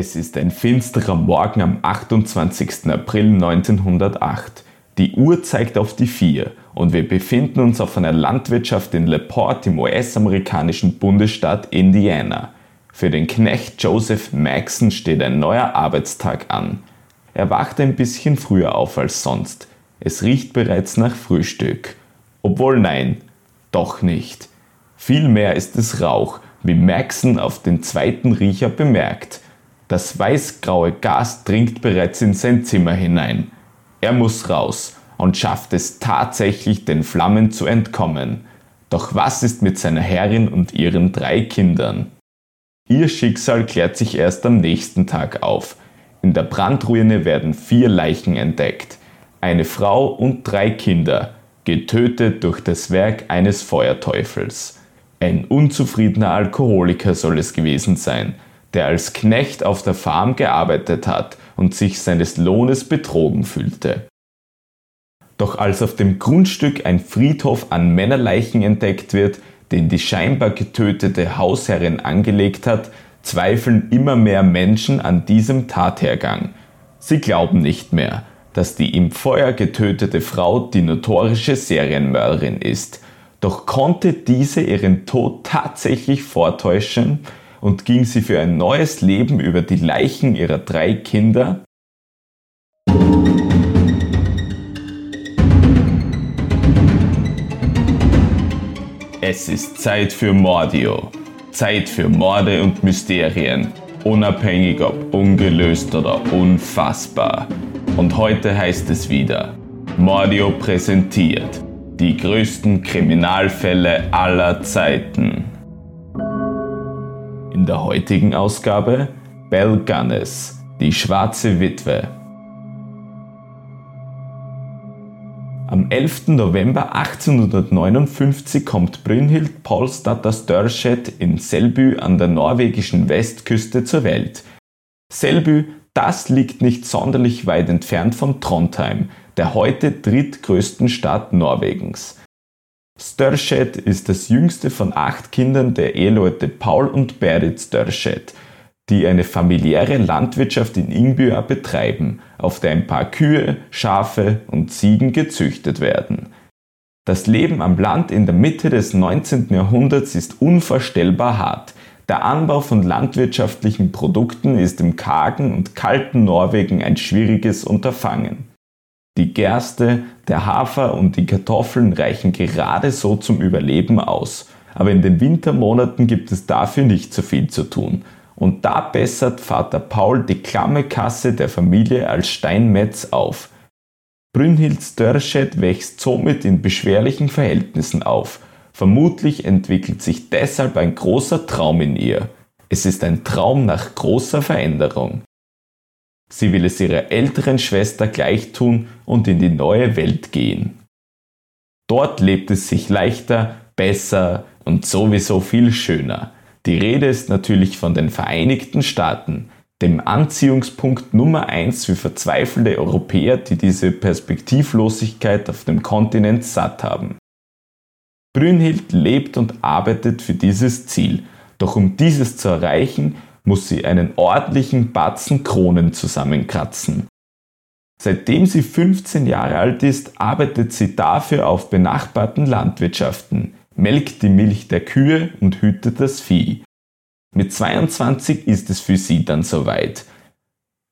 Es ist ein finsterer Morgen am 28. April 1908. Die Uhr zeigt auf die 4 und wir befinden uns auf einer Landwirtschaft in LaPorte im US-amerikanischen Bundesstaat Indiana. Für den Knecht Joseph Maxon steht ein neuer Arbeitstag an. Er wacht ein bisschen früher auf als sonst. Es riecht bereits nach Frühstück. Obwohl nein, doch nicht. Vielmehr ist es Rauch, wie Maxon auf den zweiten Riecher bemerkt. Das weißgraue Gas dringt bereits in sein Zimmer hinein. Er muss raus und schafft es tatsächlich, den Flammen zu entkommen. Doch was ist mit seiner Herrin und ihren drei Kindern? Ihr Schicksal klärt sich erst am nächsten Tag auf. In der Brandruine werden vier Leichen entdeckt. Eine Frau und drei Kinder, getötet durch das Werk eines Feuerteufels. Ein unzufriedener Alkoholiker soll es gewesen sein, der als Knecht auf der Farm gearbeitet hat und sich seines Lohnes betrogen fühlte. Doch als auf dem Grundstück ein Friedhof an Männerleichen entdeckt wird, den die scheinbar getötete Hausherrin angelegt hat, zweifeln immer mehr Menschen an diesem Tathergang. Sie glauben nicht mehr, dass die im Feuer getötete Frau die notorische Serienmörderin ist. Doch konnte diese ihren Tod tatsächlich vortäuschen und ging sie für ein neues Leben über die Leichen ihrer drei Kinder? Es ist Zeit für Mordio. Zeit für Morde und Mysterien. Unabhängig ob ungelöst oder unfassbar. Und heute heißt es wieder, Mordio präsentiert die größten Kriminalfälle aller Zeiten. In der heutigen Ausgabe Belle Gunness, die schwarze Witwe. Am 11. November 1859 kommt Brynhild Paulsdatter Størseth in Selby an der norwegischen Westküste zur Welt. Selby, das liegt nicht sonderlich weit entfernt von Trondheim, der heute drittgrößten Stadt Norwegens. Størseth ist das jüngste von acht Kindern der Eheleute Paul und Berit Størseth, die eine familiäre Landwirtschaft in Ingbua betreiben, auf der ein paar Kühe, Schafe und Ziegen gezüchtet werden. Das Leben am Land in der Mitte des 19. Jahrhunderts ist unvorstellbar hart. Der Anbau von landwirtschaftlichen Produkten ist im kargen und kalten Norwegen ein schwieriges Unterfangen. Die Gerste, der Hafer und die Kartoffeln reichen gerade so zum Überleben aus. Aber in den Wintermonaten gibt es dafür nicht so viel zu tun. Und da bessert Vater Paul die klamme Kasse der Familie als Steinmetz auf. Brünnhild Störschet wächst somit in beschwerlichen Verhältnissen auf. Vermutlich entwickelt sich deshalb ein großer Traum in ihr. Es ist ein Traum nach großer Veränderung. Sie will es ihrer älteren Schwester gleich tun und in die neue Welt gehen. Dort lebt es sich leichter, besser und sowieso viel schöner. Die Rede ist natürlich von den Vereinigten Staaten, dem Anziehungspunkt Nummer eins für verzweifelte Europäer, die diese Perspektivlosigkeit auf dem Kontinent satt haben. Brünnhild lebt und arbeitet für dieses Ziel, doch um dieses zu erreichen, muss sie einen ordentlichen Batzen Kronen zusammenkratzen. Seitdem sie 15 Jahre alt ist, arbeitet sie dafür auf benachbarten Landwirtschaften, melkt die Milch der Kühe und hütet das Vieh. Mit 22 ist es für sie dann soweit.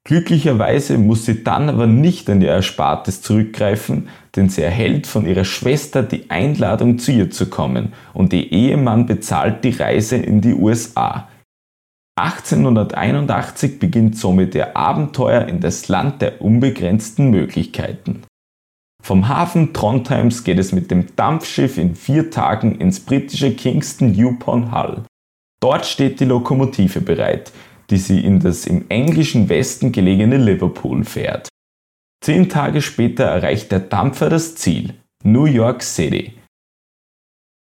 Glücklicherweise muss sie dann aber nicht an ihr Erspartes zurückgreifen, denn sie erhält von ihrer Schwester die Einladung zu ihr zu kommen und ihr Ehemann bezahlt die Reise in die USA. 1881 beginnt somit ihr Abenteuer in das Land der unbegrenzten Möglichkeiten. Vom Hafen Trondheims geht es mit dem Dampfschiff in vier Tagen ins britische Kingston upon Hull. Dort steht die Lokomotive bereit, die sie in das im englischen Westen gelegene Liverpool fährt. Zehn Tage später erreicht der Dampfer das Ziel, New York City.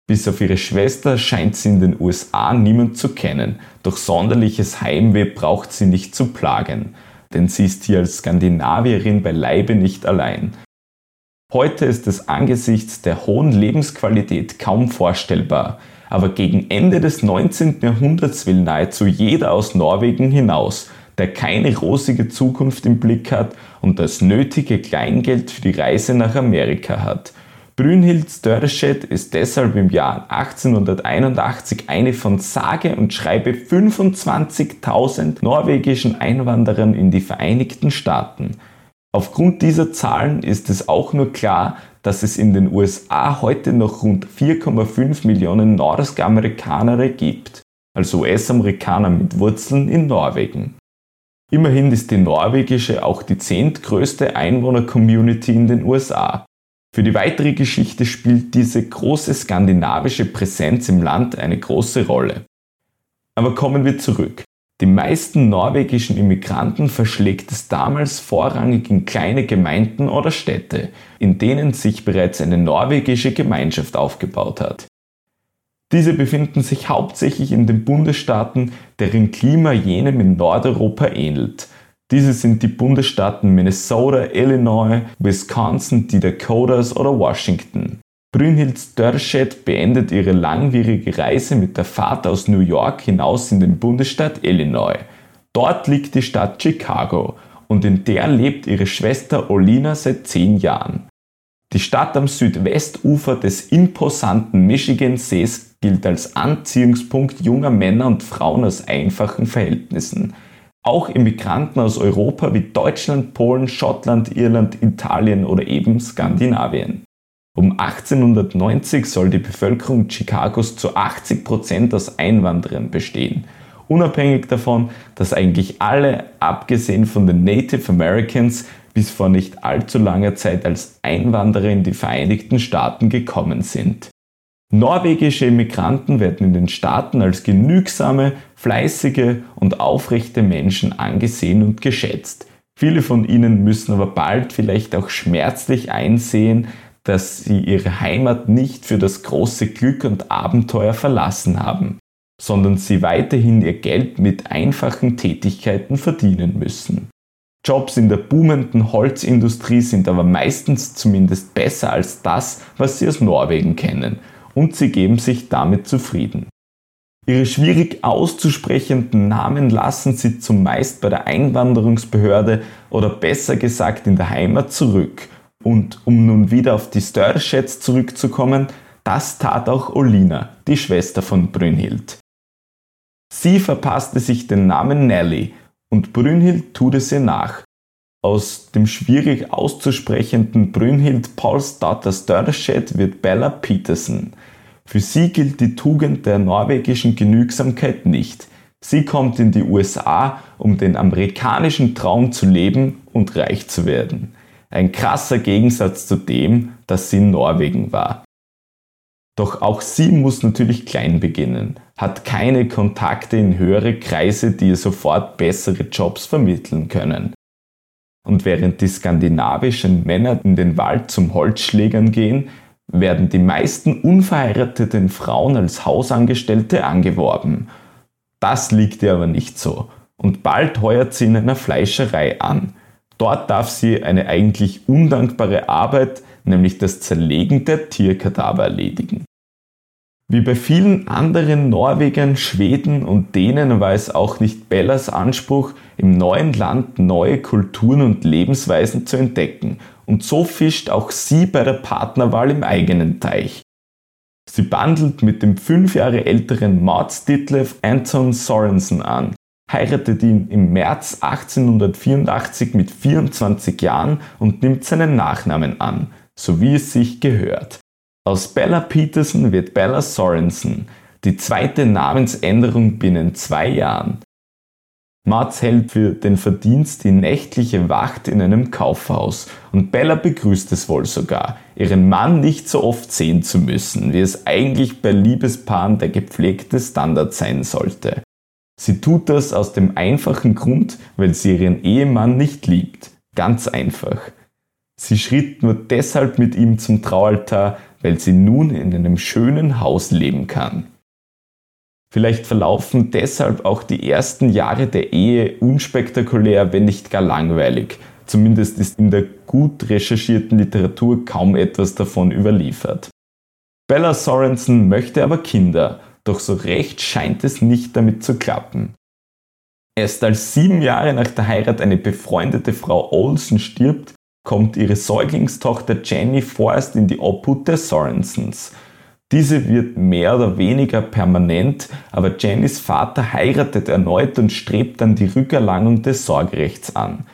Bis auf ihre Schwester scheint sie in den USA niemand zu kennen, doch sonderliches Heimweh braucht sie nicht zu plagen, denn sie ist hier als Skandinavierin beileibe nicht allein. Heute ist es angesichts der hohen Lebensqualität kaum vorstellbar, aber gegen Ende des 19. Jahrhunderts will nahezu jeder aus Norwegen hinaus, der keine rosige Zukunft im Blick hat und das nötige Kleingeld für die Reise nach Amerika hat. Brynhild Störstedt ist deshalb im Jahr 1881 eine von sage und schreibe 25.000 norwegischen Einwanderern in die Vereinigten Staaten. Aufgrund dieser Zahlen ist es auch nur klar, dass es in den USA heute noch rund 4,5 Millionen Nordamerikaner gibt, also US-Amerikaner mit Wurzeln in Norwegen. Immerhin ist die norwegische auch die zehntgrößte Einwohner-Community in den USA. Für die weitere Geschichte spielt diese große skandinavische Präsenz im Land eine große Rolle. Aber kommen wir zurück. Die meisten norwegischen Immigranten verschlägt es damals vorrangig in kleine Gemeinden oder Städte, in denen sich bereits eine norwegische Gemeinschaft aufgebaut hat. Diese befinden sich hauptsächlich in den Bundesstaaten, deren Klima jenem in Nordeuropa ähnelt, diese sind die Bundesstaaten Minnesota, Illinois, Wisconsin, die Dakotas oder Washington. Brynhild Dörschedt beendet ihre langwierige Reise mit der Fahrt aus New York hinaus in den Bundesstaat Illinois. Dort liegt die Stadt Chicago und in der lebt ihre Schwester Olina seit zehn Jahren. Die Stadt am Südwestufer des imposanten Michigan-Sees gilt als Anziehungspunkt junger Männer und Frauen aus einfachen Verhältnissen. Auch Immigranten aus Europa wie Deutschland, Polen, Schottland, Irland, Italien oder eben Skandinavien. Um 1890 soll die Bevölkerung Chicagos zu 80 Prozent aus Einwanderern bestehen. Unabhängig davon, dass eigentlich alle, abgesehen von den Native Americans, bis vor nicht allzu langer Zeit als Einwanderer in die Vereinigten Staaten gekommen sind. Norwegische Immigranten werden in den Staaten als genügsame, fleißige und aufrechte Menschen angesehen und geschätzt. Viele von ihnen müssen aber bald vielleicht auch schmerzlich einsehen, dass sie ihre Heimat nicht für das große Glück und Abenteuer verlassen haben, sondern sie weiterhin ihr Geld mit einfachen Tätigkeiten verdienen müssen. Jobs in der boomenden Holzindustrie sind aber meistens zumindest besser als das, was sie aus Norwegen kennen und sie geben sich damit zufrieden. Ihre schwierig auszusprechenden Namen lassen sie zumeist bei der Einwanderungsbehörde oder besser gesagt in der Heimat zurück. Und um nun wieder auf die Störschätz zurückzukommen, das tat auch Olina, die Schwester von Brünhild. Sie verpasste sich den Namen Nelly und Brünhild tut es ihr nach. Aus dem schwierig auszusprechenden Brünhild Paulsdatter Störstedt wird Bella Peterson. Für sie gilt die Tugend der norwegischen Genügsamkeit nicht. Sie kommt in die USA, um den amerikanischen Traum zu leben und reich zu werden. Ein krasser Gegensatz zu dem, dass sie in Norwegen war. Doch auch sie muss natürlich klein beginnen, hat keine Kontakte in höhere Kreise, die ihr sofort bessere Jobs vermitteln können. Und während die skandinavischen Männer in den Wald zum Holzschlägern gehen, werden die meisten unverheirateten Frauen als Hausangestellte angeworben. Das liegt ihr aber nicht so. Und bald heuert sie in einer Fleischerei an. Dort darf sie eine eigentlich undankbare Arbeit, nämlich das Zerlegen der Tierkadaver erledigen. Wie bei vielen anderen Norwegern, Schweden und Dänen war es auch nicht Bellas Anspruch, im neuen Land neue Kulturen und Lebensweisen zu entdecken. Und so fischt auch sie bei der Partnerwahl im eigenen Teich. Sie bandelt mit dem fünf Jahre älteren Mats Ditlev Anton Sorensen an, heiratet ihn im März 1884 mit 24 Jahren und nimmt seinen Nachnamen an, so wie es sich gehört. Aus Bella Peterson wird Bella Sorensen, die zweite Namensänderung binnen zwei Jahren. Mats hält für den Verdienst die nächtliche Wacht in einem Kaufhaus und Bella begrüßt es wohl sogar, ihren Mann nicht so oft sehen zu müssen, wie es eigentlich bei Liebespaaren der gepflegte Standard sein sollte. Sie tut das aus dem einfachen Grund, weil sie ihren Ehemann nicht liebt. Ganz einfach. Sie schritt nur deshalb mit ihm zum Traualtar, weil sie nun in einem schönen Haus leben kann. Vielleicht verlaufen deshalb auch die ersten Jahre der Ehe unspektakulär, wenn nicht gar langweilig. Zumindest ist in der gut recherchierten Literatur kaum etwas davon überliefert. Bella Sorensen möchte aber Kinder, doch so recht scheint es nicht damit zu klappen. Erst als sieben Jahre nach der Heirat eine befreundete Frau Olsen stirbt, kommt ihre Säuglingstochter Jenny vorerst in die Obhut der Sorensens. Diese wird mehr oder weniger permanent, aber Jennys Vater heiratet erneut und strebt dann die Rückerlangung des Sorgerechts an.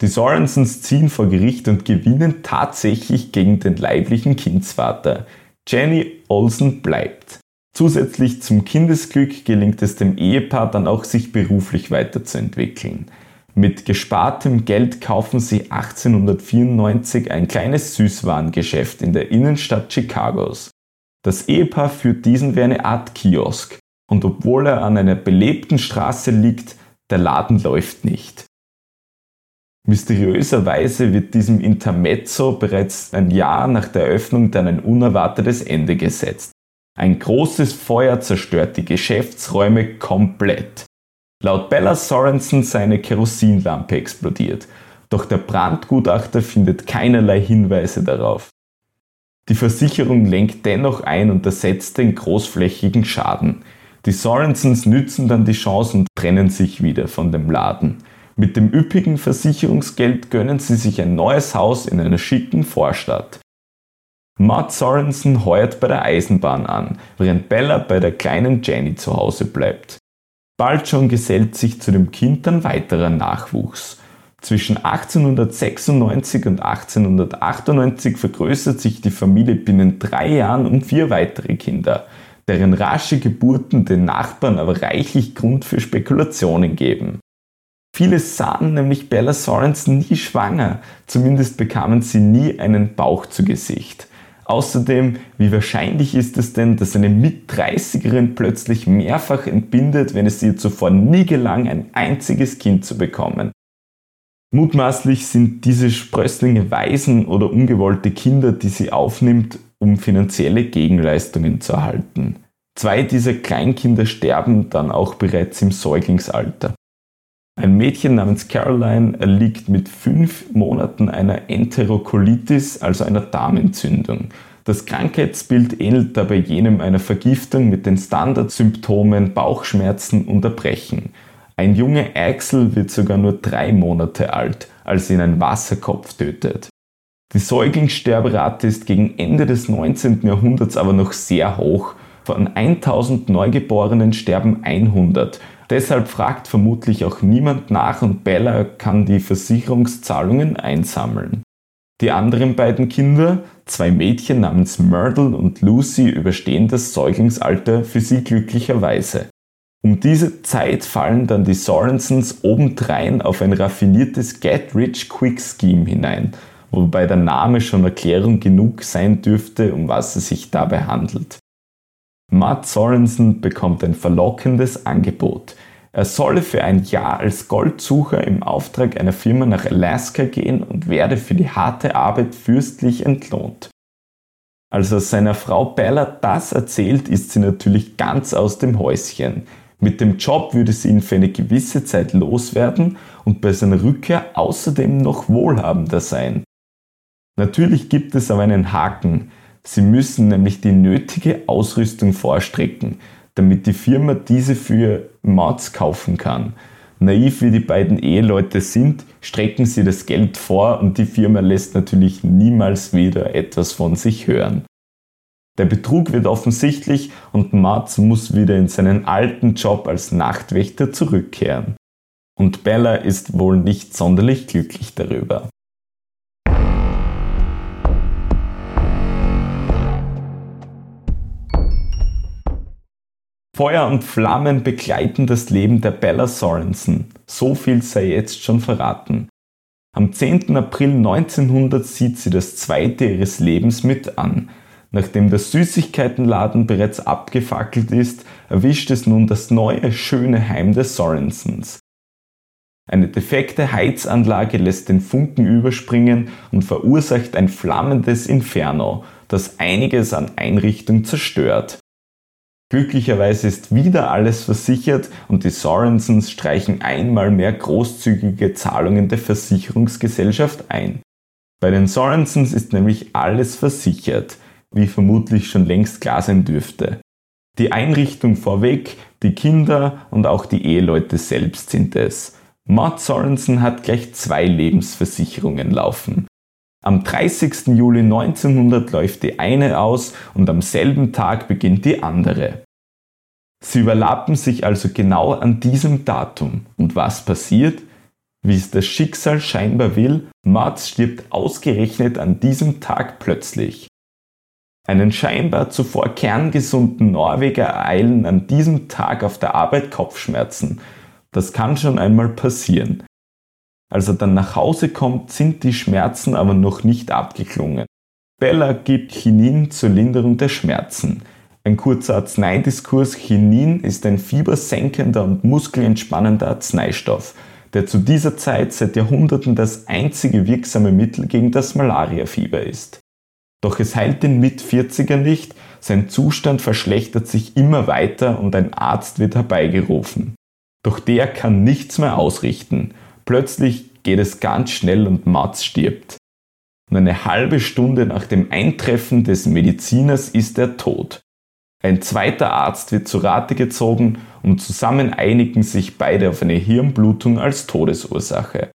Die Sorensens ziehen vor Gericht und gewinnen tatsächlich gegen den leiblichen Kindsvater. Jenny Olsen bleibt. Zusätzlich zum Kindesglück gelingt es dem Ehepaar dann auch, sich beruflich weiterzuentwickeln. Mit gespartem Geld kaufen sie 1894 ein kleines Süßwarengeschäft in der Innenstadt Chicagos. Das Ehepaar führt diesen wie eine Art Kiosk und obwohl er an einer belebten Straße liegt, der Laden läuft nicht. Mysteriöserweise wird diesem Intermezzo bereits ein Jahr nach der Eröffnung dann ein unerwartetes Ende gesetzt. Ein großes Feuer zerstört die Geschäftsräume komplett. Laut Bella Sorensen sei eine Kerosinlampe explodiert, doch der Brandgutachter findet keinerlei Hinweise darauf. Die Versicherung lenkt dennoch ein und ersetzt den großflächigen Schaden. Die Sorensens nützen dann die Chance und trennen sich wieder von dem Laden. Mit dem üppigen Versicherungsgeld gönnen sie sich ein neues Haus in einer schicken Vorstadt. Matt Sorensen heuert bei der Eisenbahn an, während Bella bei der kleinen Jenny zu Hause bleibt. Bald schon gesellt sich zu dem Kind dann weiterer Nachwuchs. Zwischen 1896 und 1898 vergrößert sich die Familie binnen drei Jahren um vier weitere Kinder, deren rasche Geburten den Nachbarn aber reichlich Grund für Spekulationen geben. Viele sahen nämlich Bella Sorensen nie schwanger, zumindest bekamen sie nie einen Bauch zu Gesicht. Außerdem, wie wahrscheinlich ist es denn, dass eine Mit-30erin plötzlich mehrfach entbindet, wenn es ihr zuvor nie gelang, ein einziges Kind zu bekommen? Mutmaßlich sind diese Sprösslinge Waisen oder ungewollte Kinder, die sie aufnimmt, um finanzielle Gegenleistungen zu erhalten. Zwei dieser Kleinkinder sterben dann auch bereits im Säuglingsalter. Ein Mädchen namens Caroline erliegt mit fünf Monaten einer Enterokolitis, also einer Darmentzündung. Das Krankheitsbild ähnelt dabei jenem einer Vergiftung mit den Standardsymptomen Bauchschmerzen und Erbrechen. Ein Junge Axel wird sogar nur drei Monate alt, als ihn ein Wasserkopf tötet. Die Säuglingssterberate ist gegen Ende des 19. Jahrhunderts aber noch sehr hoch. Von 1000 Neugeborenen sterben 100 Deshalb fragt vermutlich auch niemand nach und Bella kann die Versicherungszahlungen einsammeln. Die anderen beiden Kinder, zwei Mädchen namens Myrtle und Lucy, überstehen das Säuglingsalter für sie glücklicherweise. Um diese Zeit fallen dann die Sorensens obendrein auf ein raffiniertes Get Rich Quick Scheme hinein, wobei der Name schon Erklärung genug sein dürfte, um was es sich dabei handelt. Matt Sorensen bekommt ein verlockendes Angebot. Er solle für ein Jahr als Goldsucher im Auftrag einer Firma nach Alaska gehen und werde für die harte Arbeit fürstlich entlohnt. Als er seiner Frau Bella das erzählt, ist sie natürlich ganz aus dem Häuschen. Mit dem Job würde sie ihn für eine gewisse Zeit loswerden und bei seiner Rückkehr außerdem noch wohlhabender sein. Natürlich gibt es aber einen Haken. Sie müssen nämlich die nötige Ausrüstung vorstrecken, damit die Firma diese für Mats kaufen kann. Naiv wie die beiden Eheleute sind, strecken sie das Geld vor und die Firma lässt natürlich niemals wieder etwas von sich hören. Der Betrug wird offensichtlich und Mats muss wieder in seinen alten Job als Nachtwächter zurückkehren. Und Bella ist wohl nicht sonderlich glücklich darüber. Feuer und Flammen begleiten das Leben der Bella Sorensen. So viel sei jetzt schon verraten. Am 10. April 1900 sieht sie das zweite ihres Lebens mit an. Nachdem der Süßigkeitenladen bereits abgefackelt ist, erwischt es nun das neue, schöne Heim der Sorensens. Eine defekte Heizanlage lässt den Funken überspringen und verursacht ein flammendes Inferno, das einiges an Einrichtung zerstört. Glücklicherweise ist wieder alles versichert und die Sorensens streichen einmal mehr großzügige Zahlungen der Versicherungsgesellschaft ein. Bei den Sorensens ist nämlich alles versichert, wie vermutlich schon längst klar sein dürfte. Die Einrichtung vorweg, die Kinder und auch die Eheleute selbst sind es. Matt Sorensen hat gleich zwei Lebensversicherungen laufen. Am 30. Juli 1900 läuft die eine aus und am selben Tag beginnt die andere. Sie überlappen sich also genau an diesem Datum. Und was passiert? Wie es das Schicksal scheinbar will, Mats stirbt ausgerechnet an diesem Tag plötzlich. Einen scheinbar zuvor kerngesunden Norweger ereilen an diesem Tag auf der Arbeit Kopfschmerzen. Das kann schon einmal passieren. Als er dann nach Hause kommt, sind die Schmerzen aber noch nicht abgeklungen. Bella gibt Chinin zur Linderung der Schmerzen. Ein kurzer Arzneidiskurs. Chinin ist ein fiebersenkender und muskelentspannender Arzneistoff, der zu dieser Zeit seit Jahrhunderten das einzige wirksame Mittel gegen das Malariafieber ist. Doch es heilt den Mit-40er nicht, sein Zustand verschlechtert sich immer weiter und ein Arzt wird herbeigerufen. Doch der kann nichts mehr ausrichten. Plötzlich geht es ganz schnell und Mats stirbt. Und eine halbe Stunde nach dem Eintreffen des Mediziners ist er tot. Ein zweiter Arzt wird zu Rate gezogen und zusammen einigen sich beide auf eine Hirnblutung als Todesursache.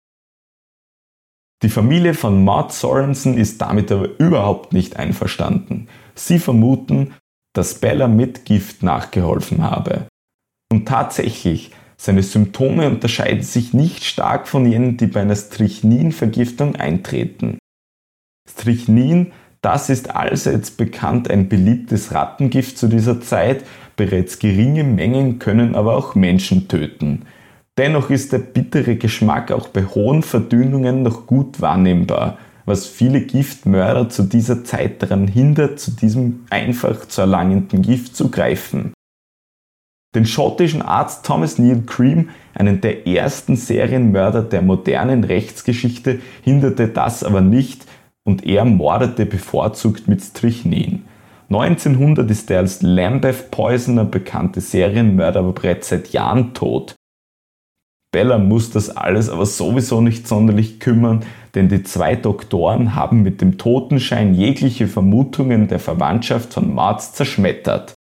Die Familie von Maud Sorensen ist damit aber überhaupt nicht einverstanden. Sie vermuten, dass Bella mit Gift nachgeholfen habe. Und tatsächlich, seine Symptome unterscheiden sich nicht stark von jenen, die bei einer Strychnin-Vergiftung eintreten. Strychnin das ist allseits bekannt ein beliebtes Rattengift zu dieser Zeit, bereits geringe Mengen können aber auch Menschen töten. Dennoch ist der bittere Geschmack auch bei hohen Verdünnungen noch gut wahrnehmbar, was viele Giftmörder zu dieser Zeit daran hindert, zu diesem einfach zu erlangenden Gift zu greifen. Den schottischen Arzt Thomas Neil Cream, einen der ersten Serienmörder der modernen Rechtsgeschichte, hinderte das aber nicht, und er mordete bevorzugt mit Strychnin. 1900 ist der als Lambeth Poisoner bekannte Serienmörder aber bereits seit Jahren tot. Bella muss das alles aber sowieso nicht sonderlich kümmern, denn die zwei Doktoren haben mit dem Totenschein jegliche Vermutungen der Verwandtschaft von Marz zerschmettert.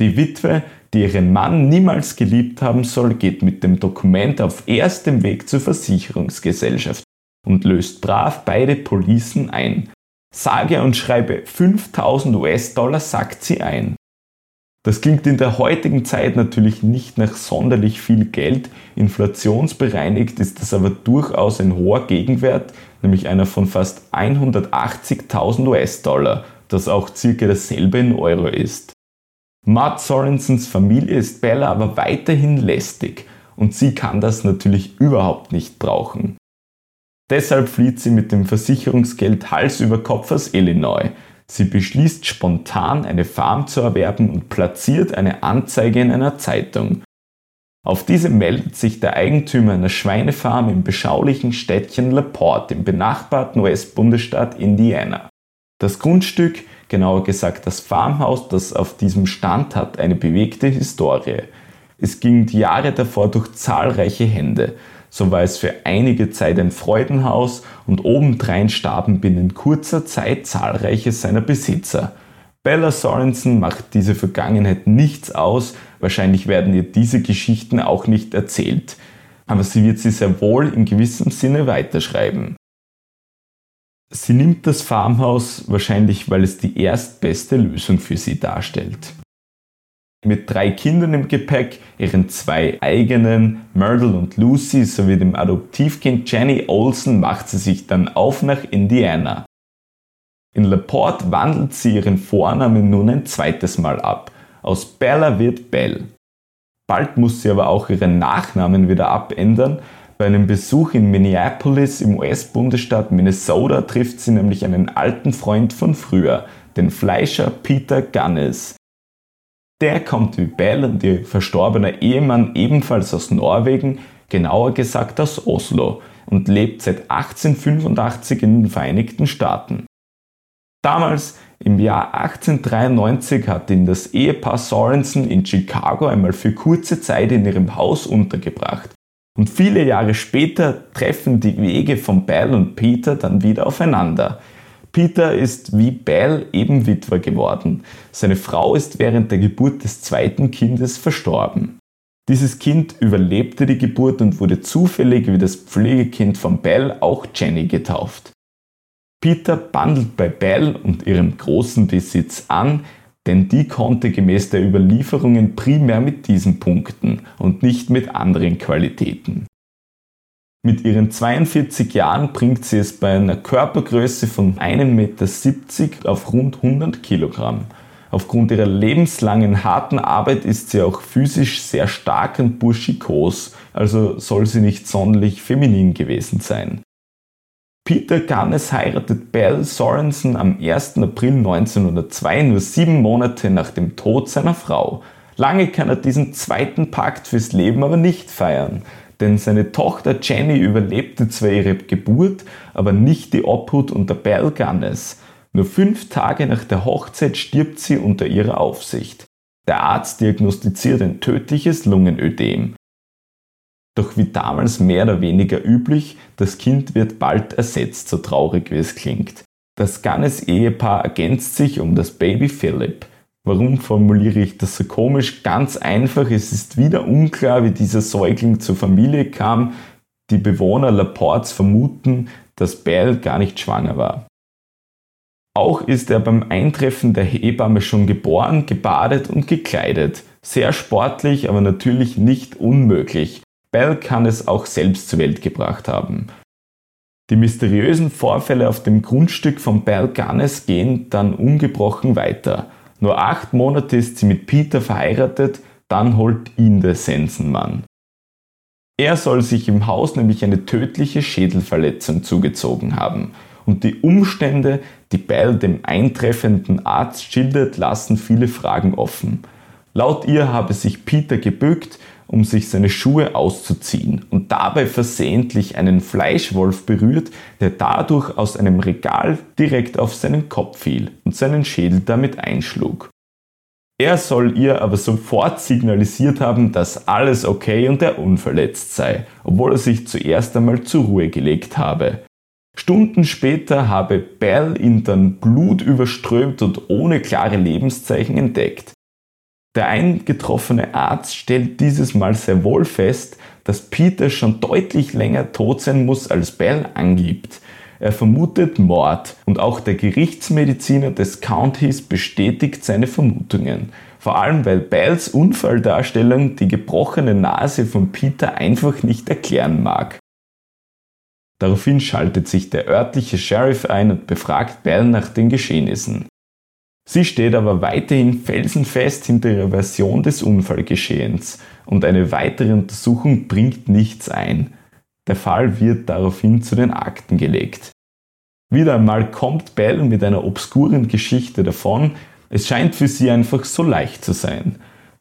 Die Witwe, die ihren Mann niemals geliebt haben soll, geht mit dem Dokument auf erstem Weg zur Versicherungsgesellschaft und löst brav beide Policen ein. Sage und schreibe 5000 US-Dollar sagt sie ein. Das klingt in der heutigen Zeit natürlich nicht nach sonderlich viel Geld, inflationsbereinigt ist das aber durchaus ein hoher Gegenwert, nämlich einer von fast 180.000 US-Dollar, das auch circa dasselbe in Euro ist. Matt Sorensens Familie ist Bella aber weiterhin lästig und sie kann das natürlich überhaupt nicht brauchen. Deshalb flieht sie mit dem Versicherungsgeld Hals über Kopf aus Illinois. Sie beschließt spontan eine Farm zu erwerben und platziert eine Anzeige in einer Zeitung. Auf diese meldet sich der Eigentümer einer Schweinefarm im beschaulichen Städtchen LaPorte im benachbarten US-Bundesstaat Indiana. Das Grundstück, genauer gesagt das Farmhaus, das auf diesem Stand hat, eine bewegte Historie. Es ging die Jahre davor durch zahlreiche Hände. So war es für einige Zeit ein Freudenhaus und obendrein starben binnen kurzer Zeit zahlreiche seiner Besitzer. Bella Sorensen macht diese Vergangenheit nichts aus, wahrscheinlich werden ihr diese Geschichten auch nicht erzählt, aber sie wird sie sehr wohl in gewissem Sinne weiterschreiben. Sie nimmt das Farmhaus wahrscheinlich, weil es die erstbeste Lösung für sie darstellt. Mit drei Kindern im Gepäck, ihren zwei eigenen, Myrtle und Lucy, sowie dem Adoptivkind Jenny Olsen macht sie sich dann auf nach Indiana. In LaPorte wandelt sie ihren Vornamen nun ein zweites Mal ab. Aus Bella wird Belle. Bald muss sie aber auch ihren Nachnamen wieder abändern. Bei einem Besuch in Minneapolis im US-Bundesstaat Minnesota trifft sie nämlich einen alten Freund von früher, den Fleischer Peter Gunnis. Der kommt wie ihr verstorbener Ehemann ebenfalls aus Norwegen, genauer gesagt aus Oslo, und lebt seit 1885 in den Vereinigten Staaten. Damals, im Jahr 1893, hat ihn das Ehepaar Sorensen in Chicago einmal für kurze Zeit in ihrem Haus untergebracht. Und viele Jahre später treffen die Wege von Bell und Peter dann wieder aufeinander. Peter ist wie Bell eben Witwer geworden. Seine Frau ist während der Geburt des zweiten Kindes verstorben. Dieses Kind überlebte die Geburt und wurde zufällig wie das Pflegekind von Bell auch Jenny getauft. Peter bandelt bei Bell und ihrem großen Besitz an, denn die konnte gemäß der Überlieferungen primär mit diesen punkten und nicht mit anderen Qualitäten. Mit ihren 42 Jahren bringt sie es bei einer Körpergröße von 1,70 Meter auf rund 100 Kilogramm. Aufgrund ihrer lebenslangen harten Arbeit ist sie auch physisch sehr stark und burschikos, also soll sie nicht sonderlich feminin gewesen sein. Peter Gannes heiratet Belle Sorensen am 1. April 1902, nur sieben Monate nach dem Tod seiner Frau. Lange kann er diesen zweiten Pakt fürs Leben aber nicht feiern denn seine Tochter Jenny überlebte zwar ihre Geburt, aber nicht die Obhut unter Bell Gunness. Nur fünf Tage nach der Hochzeit stirbt sie unter ihrer Aufsicht. Der Arzt diagnostiziert ein tödliches Lungenödem. Doch wie damals mehr oder weniger üblich, das Kind wird bald ersetzt, so traurig wie es klingt. Das Gunness-Ehepaar ergänzt sich um das Baby Philip. Warum formuliere ich das so komisch? Ganz einfach, es ist wieder unklar, wie dieser Säugling zur Familie kam. Die Bewohner Laports vermuten, dass Bell gar nicht schwanger war. Auch ist er beim Eintreffen der Hebamme schon geboren, gebadet und gekleidet. Sehr sportlich, aber natürlich nicht unmöglich. Bell kann es auch selbst zur Welt gebracht haben. Die mysteriösen Vorfälle auf dem Grundstück von Bell Gunness gehen dann ungebrochen weiter. Nur acht Monate ist sie mit Peter verheiratet, dann holt ihn der Sensenmann. Er soll sich im Haus nämlich eine tödliche Schädelverletzung zugezogen haben. Und die Umstände, die Bell dem eintreffenden Arzt schildert, lassen viele Fragen offen. Laut ihr habe sich Peter gebückt, um sich seine Schuhe auszuziehen und dabei versehentlich einen Fleischwolf berührt, der dadurch aus einem Regal direkt auf seinen Kopf fiel und seinen Schädel damit einschlug. Er soll ihr aber sofort signalisiert haben, dass alles okay und er unverletzt sei, obwohl er sich zuerst einmal zur Ruhe gelegt habe. Stunden später habe Bell ihn dann blutüberströmt und ohne klare Lebenszeichen entdeckt. Der eingetroffene Arzt stellt dieses Mal sehr wohl fest, dass Peter schon deutlich länger tot sein muss, als Bell angibt. Er vermutet Mord und auch der Gerichtsmediziner des Countys bestätigt seine Vermutungen. Vor allem, weil Bells Unfalldarstellung die gebrochene Nase von Peter einfach nicht erklären mag. Daraufhin schaltet sich der örtliche Sheriff ein und befragt Bell nach den Geschehnissen. Sie steht aber weiterhin felsenfest hinter ihrer Version des Unfallgeschehens und eine weitere Untersuchung bringt nichts ein. Der Fall wird daraufhin zu den Akten gelegt. Wieder einmal kommt Bell mit einer obskuren Geschichte davon. Es scheint für sie einfach so leicht zu sein.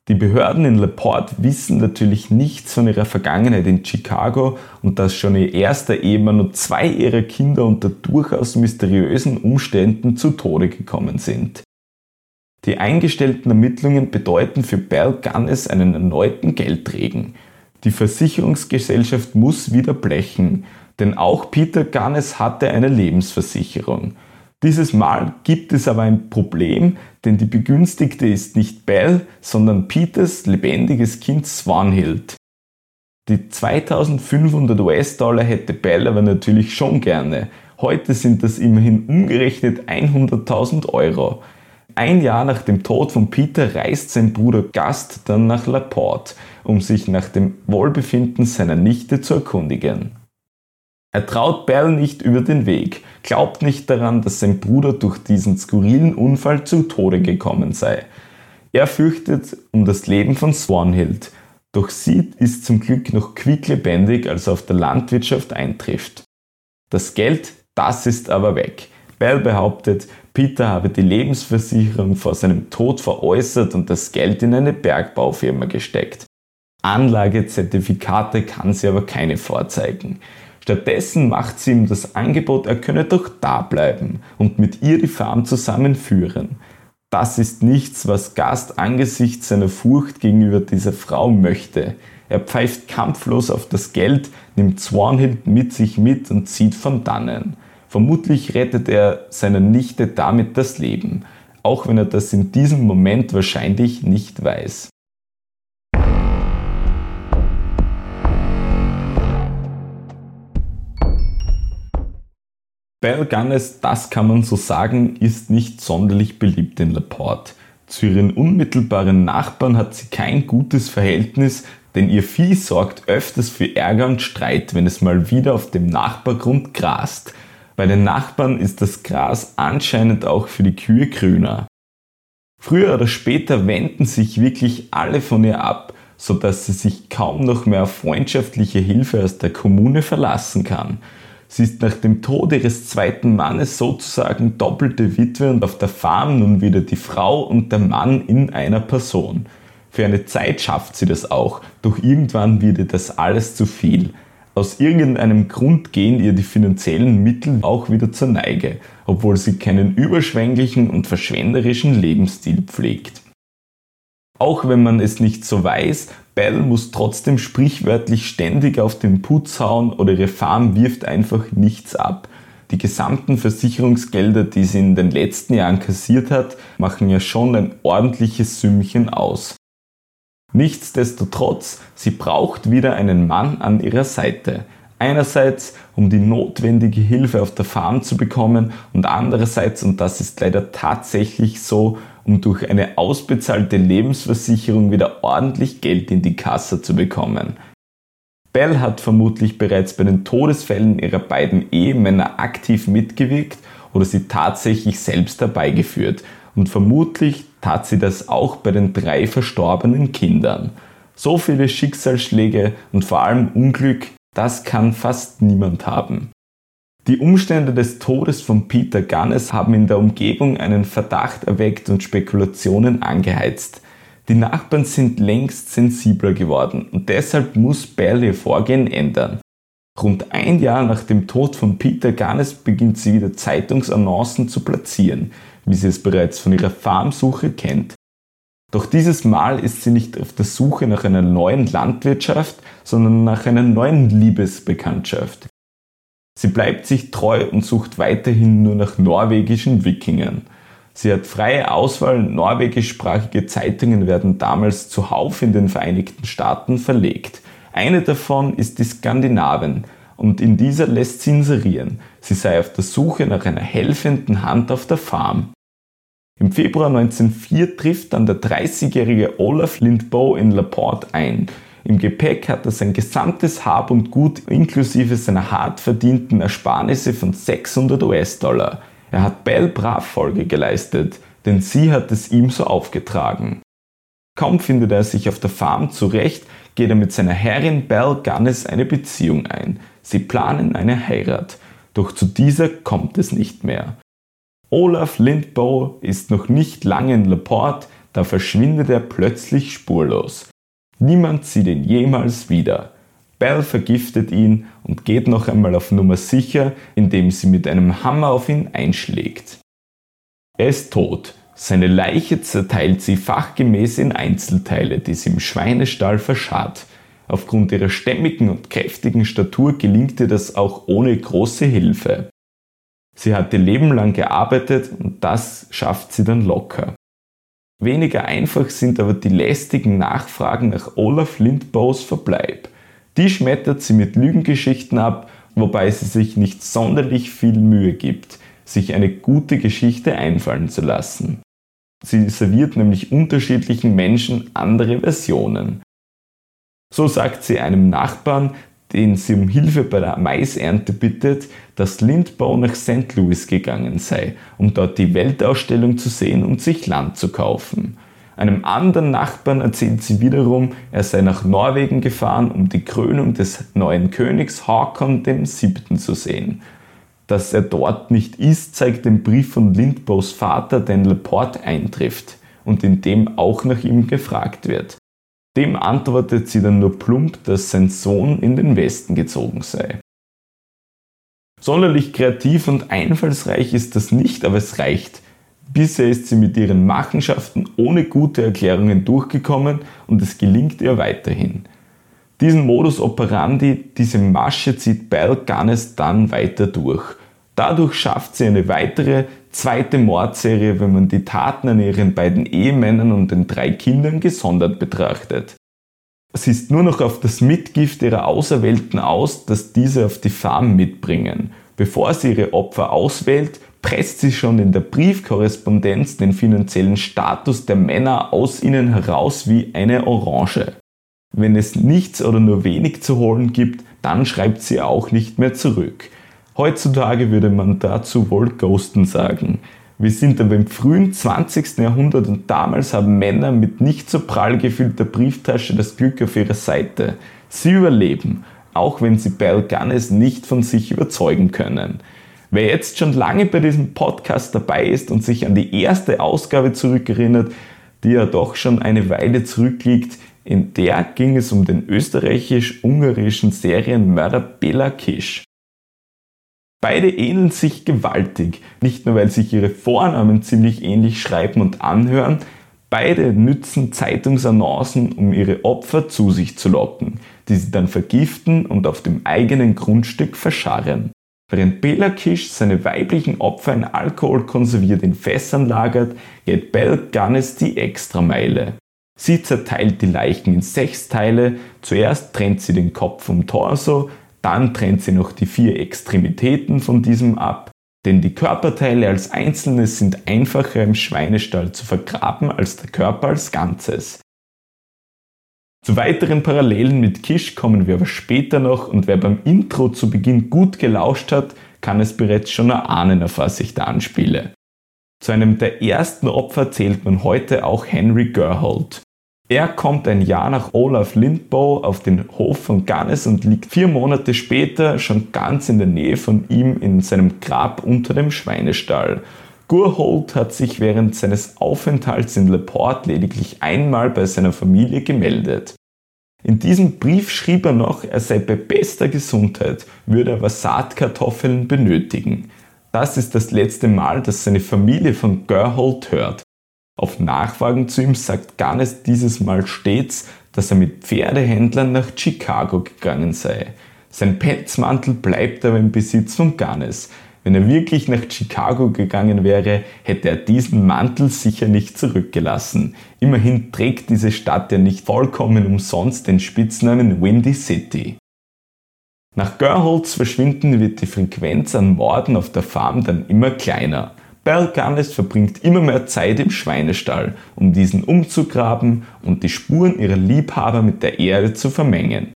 Die Behörden in LaPorte wissen natürlich nichts von ihrer Vergangenheit in Chicago und dass schon ihr erster Ehemann und zwei ihrer Kinder unter durchaus mysteriösen Umständen zu Tode gekommen sind. Die eingestellten Ermittlungen bedeuten für Bell Gunness einen erneuten Geldregen. Die Versicherungsgesellschaft muss wieder blechen, denn auch Peter Gunness hatte eine Lebensversicherung. Dieses Mal gibt es aber ein Problem, denn die Begünstigte ist nicht Bell, sondern Peters lebendiges Kind Swanhild. Die 2500 US-Dollar hätte Bell aber natürlich schon gerne. Heute sind das immerhin umgerechnet 100.000 Euro. Ein Jahr nach dem Tod von Peter reist sein Bruder Gast dann nach LaPorte, um sich nach dem Wohlbefinden seiner Nichte zu erkundigen. Er traut Bell nicht über den Weg, glaubt nicht daran, dass sein Bruder durch diesen skurrilen Unfall zu Tode gekommen sei. Er fürchtet um das Leben von Swanhild, doch sie ist zum Glück noch quicklebendig, als er auf der Landwirtschaft eintrifft. Das Geld, das ist aber weg. Bell behauptet, Peter habe die Lebensversicherung vor seinem Tod veräußert und das Geld in eine Bergbaufirma gesteckt. Anlagezertifikate kann sie aber keine vorzeigen. Stattdessen macht sie ihm das Angebot, er könne doch da bleiben und mit ihr die Farm zusammenführen. Das ist nichts, was Gast angesichts seiner Furcht gegenüber dieser Frau möchte. Er pfeift kampflos auf das Geld, nimmt Swanhild mit sich mit und zieht von dannen. Vermutlich rettet er seiner Nichte damit das Leben, auch wenn er das in diesem Moment wahrscheinlich nicht weiß. Belle Gunness, das kann man so sagen, ist nicht sonderlich beliebt in Laporte. Zu ihren unmittelbaren Nachbarn hat sie kein gutes Verhältnis, denn ihr Vieh sorgt öfters für Ärger und Streit, wenn es mal wieder auf dem Nachbargrund grast. Bei den Nachbarn ist das Gras anscheinend auch für die Kühe grüner. Früher oder später wenden sich wirklich alle von ihr ab, sodass sie sich kaum noch mehr auf freundschaftliche Hilfe aus der Kommune verlassen kann. Sie ist nach dem Tod ihres zweiten Mannes sozusagen doppelte Witwe und auf der Farm nun wieder die Frau und der Mann in einer Person. Für eine Zeit schafft sie das auch, doch irgendwann wird ihr das alles zu viel. Aus irgendeinem Grund gehen ihr die finanziellen Mittel auch wieder zur Neige, obwohl sie keinen überschwänglichen und verschwenderischen Lebensstil pflegt. Auch wenn man es nicht so weiß, Bell muss trotzdem sprichwörtlich ständig auf den Putz hauen oder ihre Farm wirft einfach nichts ab. Die gesamten Versicherungsgelder, die sie in den letzten Jahren kassiert hat, machen ja schon ein ordentliches Sümmchen aus. Nichtsdestotrotz, sie braucht wieder einen Mann an ihrer Seite. Einerseits, um die notwendige Hilfe auf der Farm zu bekommen und andererseits, und das ist leider tatsächlich so, um durch eine ausbezahlte Lebensversicherung wieder ordentlich Geld in die Kasse zu bekommen. Bell hat vermutlich bereits bei den Todesfällen ihrer beiden Ehemänner aktiv mitgewirkt oder sie tatsächlich selbst herbeigeführt und vermutlich tat sie das auch bei den drei verstorbenen Kindern. So viele Schicksalsschläge und vor allem Unglück, das kann fast niemand haben. Die Umstände des Todes von Peter Gunnes haben in der Umgebung einen Verdacht erweckt und Spekulationen angeheizt. Die Nachbarn sind längst sensibler geworden und deshalb muss Bell ihr Vorgehen ändern. Rund ein Jahr nach dem Tod von Peter Gunnes beginnt sie wieder Zeitungsannoncen zu platzieren, wie sie es bereits von ihrer Farmsuche kennt. Doch dieses Mal ist sie nicht auf der Suche nach einer neuen Landwirtschaft, sondern nach einer neuen Liebesbekanntschaft. Sie bleibt sich treu und sucht weiterhin nur nach norwegischen Wikingern. Sie hat freie Auswahl, norwegischsprachige Zeitungen werden damals zuhauf in den Vereinigten Staaten verlegt. Eine davon ist die Skandinavien und in dieser lässt sie inserieren, sie sei auf der Suche nach einer helfenden Hand auf der Farm. Im Februar 1904 trifft dann der 30-jährige Olaf Lindboe in Laporte ein, im Gepäck hat er sein gesamtes Hab und Gut inklusive seiner hart verdienten Ersparnisse von 600 US-Dollar. Er hat Bell brav Folge geleistet, denn sie hat es ihm so aufgetragen. Kaum findet er sich auf der Farm zurecht, geht er mit seiner Herrin Bell Gunnes eine Beziehung ein. Sie planen eine Heirat, doch zu dieser kommt es nicht mehr. Olaf Lindboe ist noch nicht lange in Laporte, da verschwindet er plötzlich spurlos. Niemand sieht ihn jemals wieder. Bell vergiftet ihn und geht noch einmal auf Nummer sicher, indem sie mit einem Hammer auf ihn einschlägt. Er ist tot. Seine Leiche zerteilt sie fachgemäß in Einzelteile, die sie im Schweinestall verscharrt. Aufgrund ihrer stämmigen und kräftigen Statur gelingt ihr das auch ohne große Hilfe. Sie hat ihr Leben lang gearbeitet und das schafft sie dann locker. Weniger einfach sind aber die lästigen Nachfragen nach Olaf Lindbaus Verbleib. Die schmettert sie mit Lügengeschichten ab, wobei sie sich nicht sonderlich viel Mühe gibt, sich eine gute Geschichte einfallen zu lassen. Sie serviert nämlich unterschiedlichen Menschen andere Versionen. So sagt sie einem Nachbarn, den sie um Hilfe bei der Maisernte bittet, dass Lindbau nach St. Louis gegangen sei, um dort die Weltausstellung zu sehen und sich Land zu kaufen. Einem anderen Nachbarn erzählt sie wiederum, er sei nach Norwegen gefahren, um die Krönung des neuen Königs Hakon VII. zu sehen. Dass er dort nicht ist, zeigt den Brief von Lindbaus Vater, der in Laporte eintrifft und in dem auch nach ihm gefragt wird. Dem antwortet sie dann nur plump, dass sein Sohn in den Westen gezogen sei. Sonderlich kreativ und einfallsreich ist das nicht, aber es reicht. Bisher ist sie mit ihren Machenschaften ohne gute Erklärungen durchgekommen und es gelingt ihr weiterhin. Diesen Modus operandi, diese Masche zieht Bell Gunness dann weiter durch. Dadurch schafft sie eine weitere, zweite Mordserie, wenn man die Taten an ihren beiden Ehemännern und den drei Kindern gesondert betrachtet. Sie ist nur noch auf das Mitgift ihrer Auserwählten aus, das diese auf die Farm mitbringen. Bevor sie ihre Opfer auswählt, presst sie schon in der Briefkorrespondenz den finanziellen Status der Männer aus ihnen heraus wie eine Orange. Wenn es nichts oder nur wenig zu holen gibt, dann schreibt sie auch nicht mehr zurück. Heutzutage würde man dazu wohl Ghosten sagen. Wir sind aber im frühen 20. Jahrhundert und damals haben Männer mit nicht so prall gefüllter Brieftasche das Glück auf ihrer Seite. Sie überleben, auch wenn sie Belle Gunness nicht von sich überzeugen können. Wer jetzt schon lange bei diesem Podcast dabei ist und sich an die erste Ausgabe zurückerinnert, die ja doch schon eine Weile zurückliegt, in der ging es um den österreichisch-ungarischen Serienmörder Bela Kisch. Beide ähneln sich gewaltig, nicht nur weil sich ihre Vornamen ziemlich ähnlich schreiben und anhören, beide nützen Zeitungsannoncen, um ihre Opfer zu sich zu locken, die sie dann vergiften und auf dem eigenen Grundstück verscharren. Während Bela Kish seine weiblichen Opfer in Alkohol konserviert in Fässern lagert, geht Belle Gunness die Extrameile. Sie zerteilt die Leichen in sechs Teile, zuerst trennt sie den Kopf vom Torso, dann trennt sie noch die vier Extremitäten von diesem ab, denn die Körperteile als Einzelnes sind einfacher im Schweinestall zu vergraben als der Körper als Ganzes. Zu weiteren Parallelen mit Kisch kommen wir aber später noch und wer beim Intro zu Beginn gut gelauscht hat, kann es bereits schon erahnen, auf was ich da anspiele. Zu einem der ersten Opfer zählt man heute auch Henry Gerhold. Er kommt ein Jahr nach Olaf Lindboe auf den Hof von Gannes und liegt vier Monate später schon ganz in der Nähe von ihm in seinem Grab unter dem Schweinestall. Gurholt hat sich während seines Aufenthalts in Leport lediglich einmal bei seiner Familie gemeldet. In diesem Brief schrieb er noch, er sei bei bester Gesundheit, würde aber Saatkartoffeln benötigen. Das ist das letzte Mal, dass seine Familie von Gerhold hört. Auf Nachfragen zu ihm sagt Garnes dieses Mal stets, dass er mit Pferdehändlern nach Chicago gegangen sei. Sein Petzmantel bleibt aber im Besitz von Garnes. Wenn er wirklich nach Chicago gegangen wäre, hätte er diesen Mantel sicher nicht zurückgelassen. Immerhin trägt diese Stadt ja nicht vollkommen umsonst den Spitznamen Windy City. Nach Gerholds Verschwinden wird die Frequenz an Morden auf der Farm dann immer kleiner. Belcanis verbringt immer mehr Zeit im Schweinestall, um diesen umzugraben und die Spuren ihrer Liebhaber mit der Erde zu vermengen.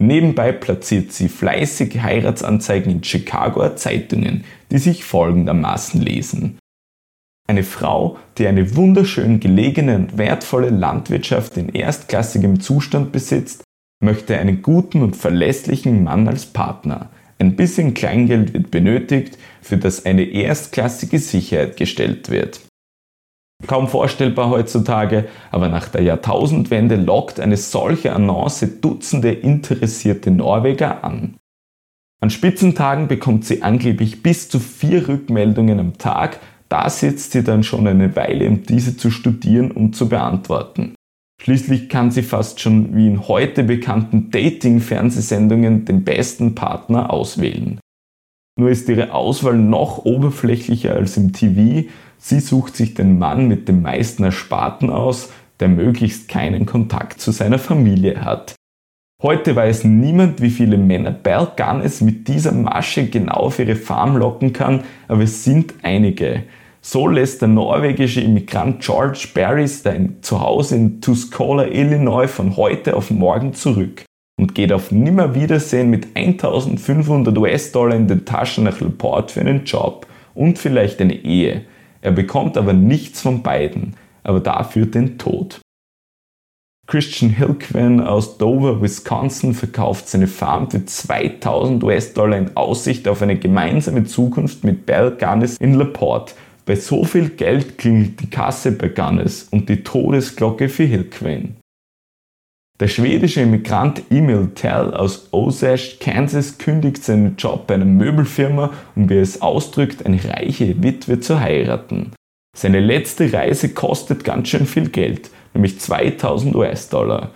Nebenbei platziert sie fleißige Heiratsanzeigen in Chicagoer Zeitungen, die sich folgendermaßen lesen. Eine Frau, die eine wunderschön gelegene und wertvolle Landwirtschaft in erstklassigem Zustand besitzt, möchte einen guten und verlässlichen Mann als Partner – ein bisschen Kleingeld wird benötigt, für das eine erstklassige Sicherheit gestellt wird. Kaum vorstellbar heutzutage, aber nach der Jahrtausendwende lockt eine solche Annonce Dutzende interessierte Norweger an. An Spitzentagen bekommt sie angeblich bis zu vier Rückmeldungen am Tag, da sitzt sie dann schon eine Weile, um diese zu studieren und zu beantworten. Schließlich kann sie fast schon wie in heute bekannten Dating-Fernsehsendungen den besten Partner auswählen. Nur ist ihre Auswahl noch oberflächlicher als im TV. Sie sucht sich den Mann mit dem meisten Ersparten aus, der möglichst keinen Kontakt zu seiner Familie hat. Heute weiß niemand, wie viele Männer Bell Gunness mit dieser Masche genau auf ihre Farm locken kann, aber es sind einige. So lässt der norwegische Immigrant George Barry sein Zuhause in Tuscola, Illinois von heute auf morgen zurück und geht auf Nimmerwiedersehen mit 1500 US-Dollar in den Taschen nach LePort für einen Job und vielleicht eine Ehe. Er bekommt aber nichts von beiden, aber dafür den Tod. Christian Hilquin aus Dover, Wisconsin verkauft seine Farm für 2000 US-Dollar in Aussicht auf eine gemeinsame Zukunft mit Bell Gunness in LePort bei so viel Geld klingelt die Kasse bei Gunness und die Todesglocke für Hillqueen. Der schwedische Immigrant Emil Tell aus Osage, Kansas kündigt seinen Job bei einer Möbelfirma, um wie es ausdrückt, eine reiche Witwe zu heiraten. Seine letzte Reise kostet ganz schön viel Geld, nämlich 2000 US-Dollar.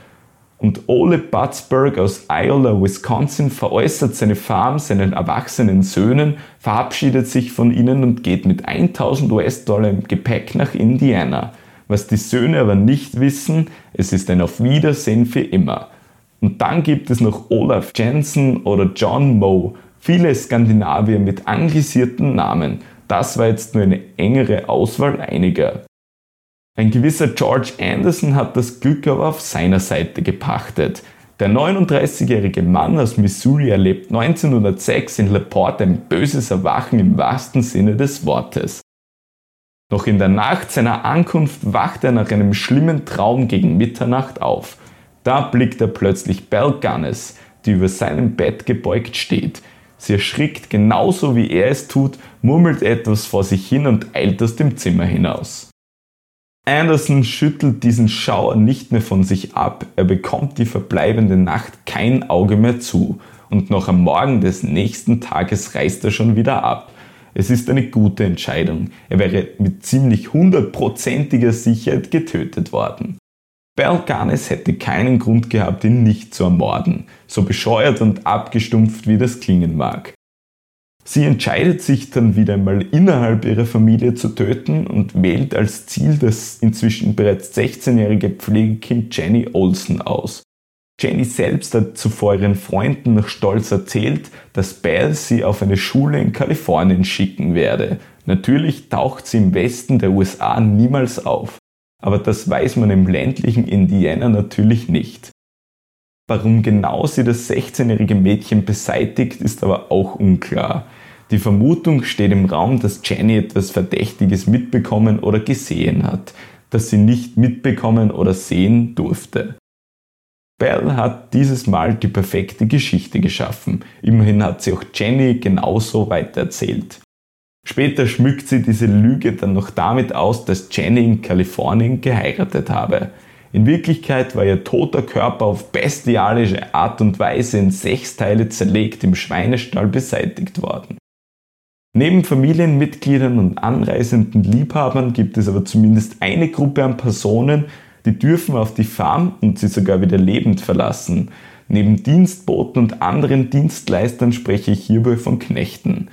Und Ole Butzberg aus Iola, Wisconsin veräußert seine Farm seinen erwachsenen Söhnen, verabschiedet sich von ihnen und geht mit 1000 US-Dollar im Gepäck nach Indiana. Was die Söhne aber nicht wissen, es ist ein Auf Wiedersehen für immer. Und dann gibt es noch Olaf Jensen oder John Moe, viele Skandinavier mit anglisierten Namen. Das war jetzt nur eine engere Auswahl einiger. Ein gewisser George Anderson hat das Glück aber auf seiner Seite gepachtet. Der 39-jährige Mann aus Missouri erlebt 1906 in LaPorte ein böses Erwachen im wahrsten Sinne des Wortes. Noch in der Nacht seiner Ankunft wacht er nach einem schlimmen Traum gegen Mitternacht auf. Da blickt er plötzlich Belle Gunness, die über seinem Bett gebeugt steht. Sie erschrickt genauso wie er es tut, murmelt etwas vor sich hin und eilt aus dem Zimmer hinaus. Anderson schüttelt diesen Schauer nicht mehr von sich ab, er bekommt die verbleibende Nacht kein Auge mehr zu und noch am Morgen des nächsten Tages reist er schon wieder ab. Es ist eine gute Entscheidung, er wäre mit ziemlich hundertprozentiger Sicherheit getötet worden. Belganes hätte keinen Grund gehabt, ihn nicht zu ermorden, so bescheuert und abgestumpft wie das klingen mag. Sie entscheidet sich dann wieder einmal innerhalb ihrer Familie zu töten und wählt als Ziel das inzwischen bereits 16-jährige Pflegekind Jenny Olsen aus. Jenny selbst hat zuvor ihren Freunden noch stolz erzählt, dass Belle sie auf eine Schule in Kalifornien schicken werde. Natürlich taucht sie im Westen der USA niemals auf. Aber das weiß man im ländlichen Indiana natürlich nicht. Warum genau sie das 16-jährige Mädchen beseitigt, ist aber auch unklar. Die Vermutung steht im Raum, dass Jenny etwas Verdächtiges mitbekommen oder gesehen hat, das sie nicht mitbekommen oder sehen durfte. Belle hat dieses Mal die perfekte Geschichte geschaffen. Immerhin hat sie auch Jenny genauso weitererzählt. Später schmückt sie diese Lüge dann noch damit aus, dass Jenny in Kalifornien geheiratet habe. In Wirklichkeit war ihr toter Körper auf bestialische Art und Weise in sechs Teile zerlegt im Schweinestall beseitigt worden. Neben Familienmitgliedern und anreisenden Liebhabern gibt es aber zumindest eine Gruppe an Personen, die dürfen auf die Farm und sie sogar wieder lebend verlassen. Neben Dienstboten und anderen Dienstleistern spreche ich hierbei von Knechten.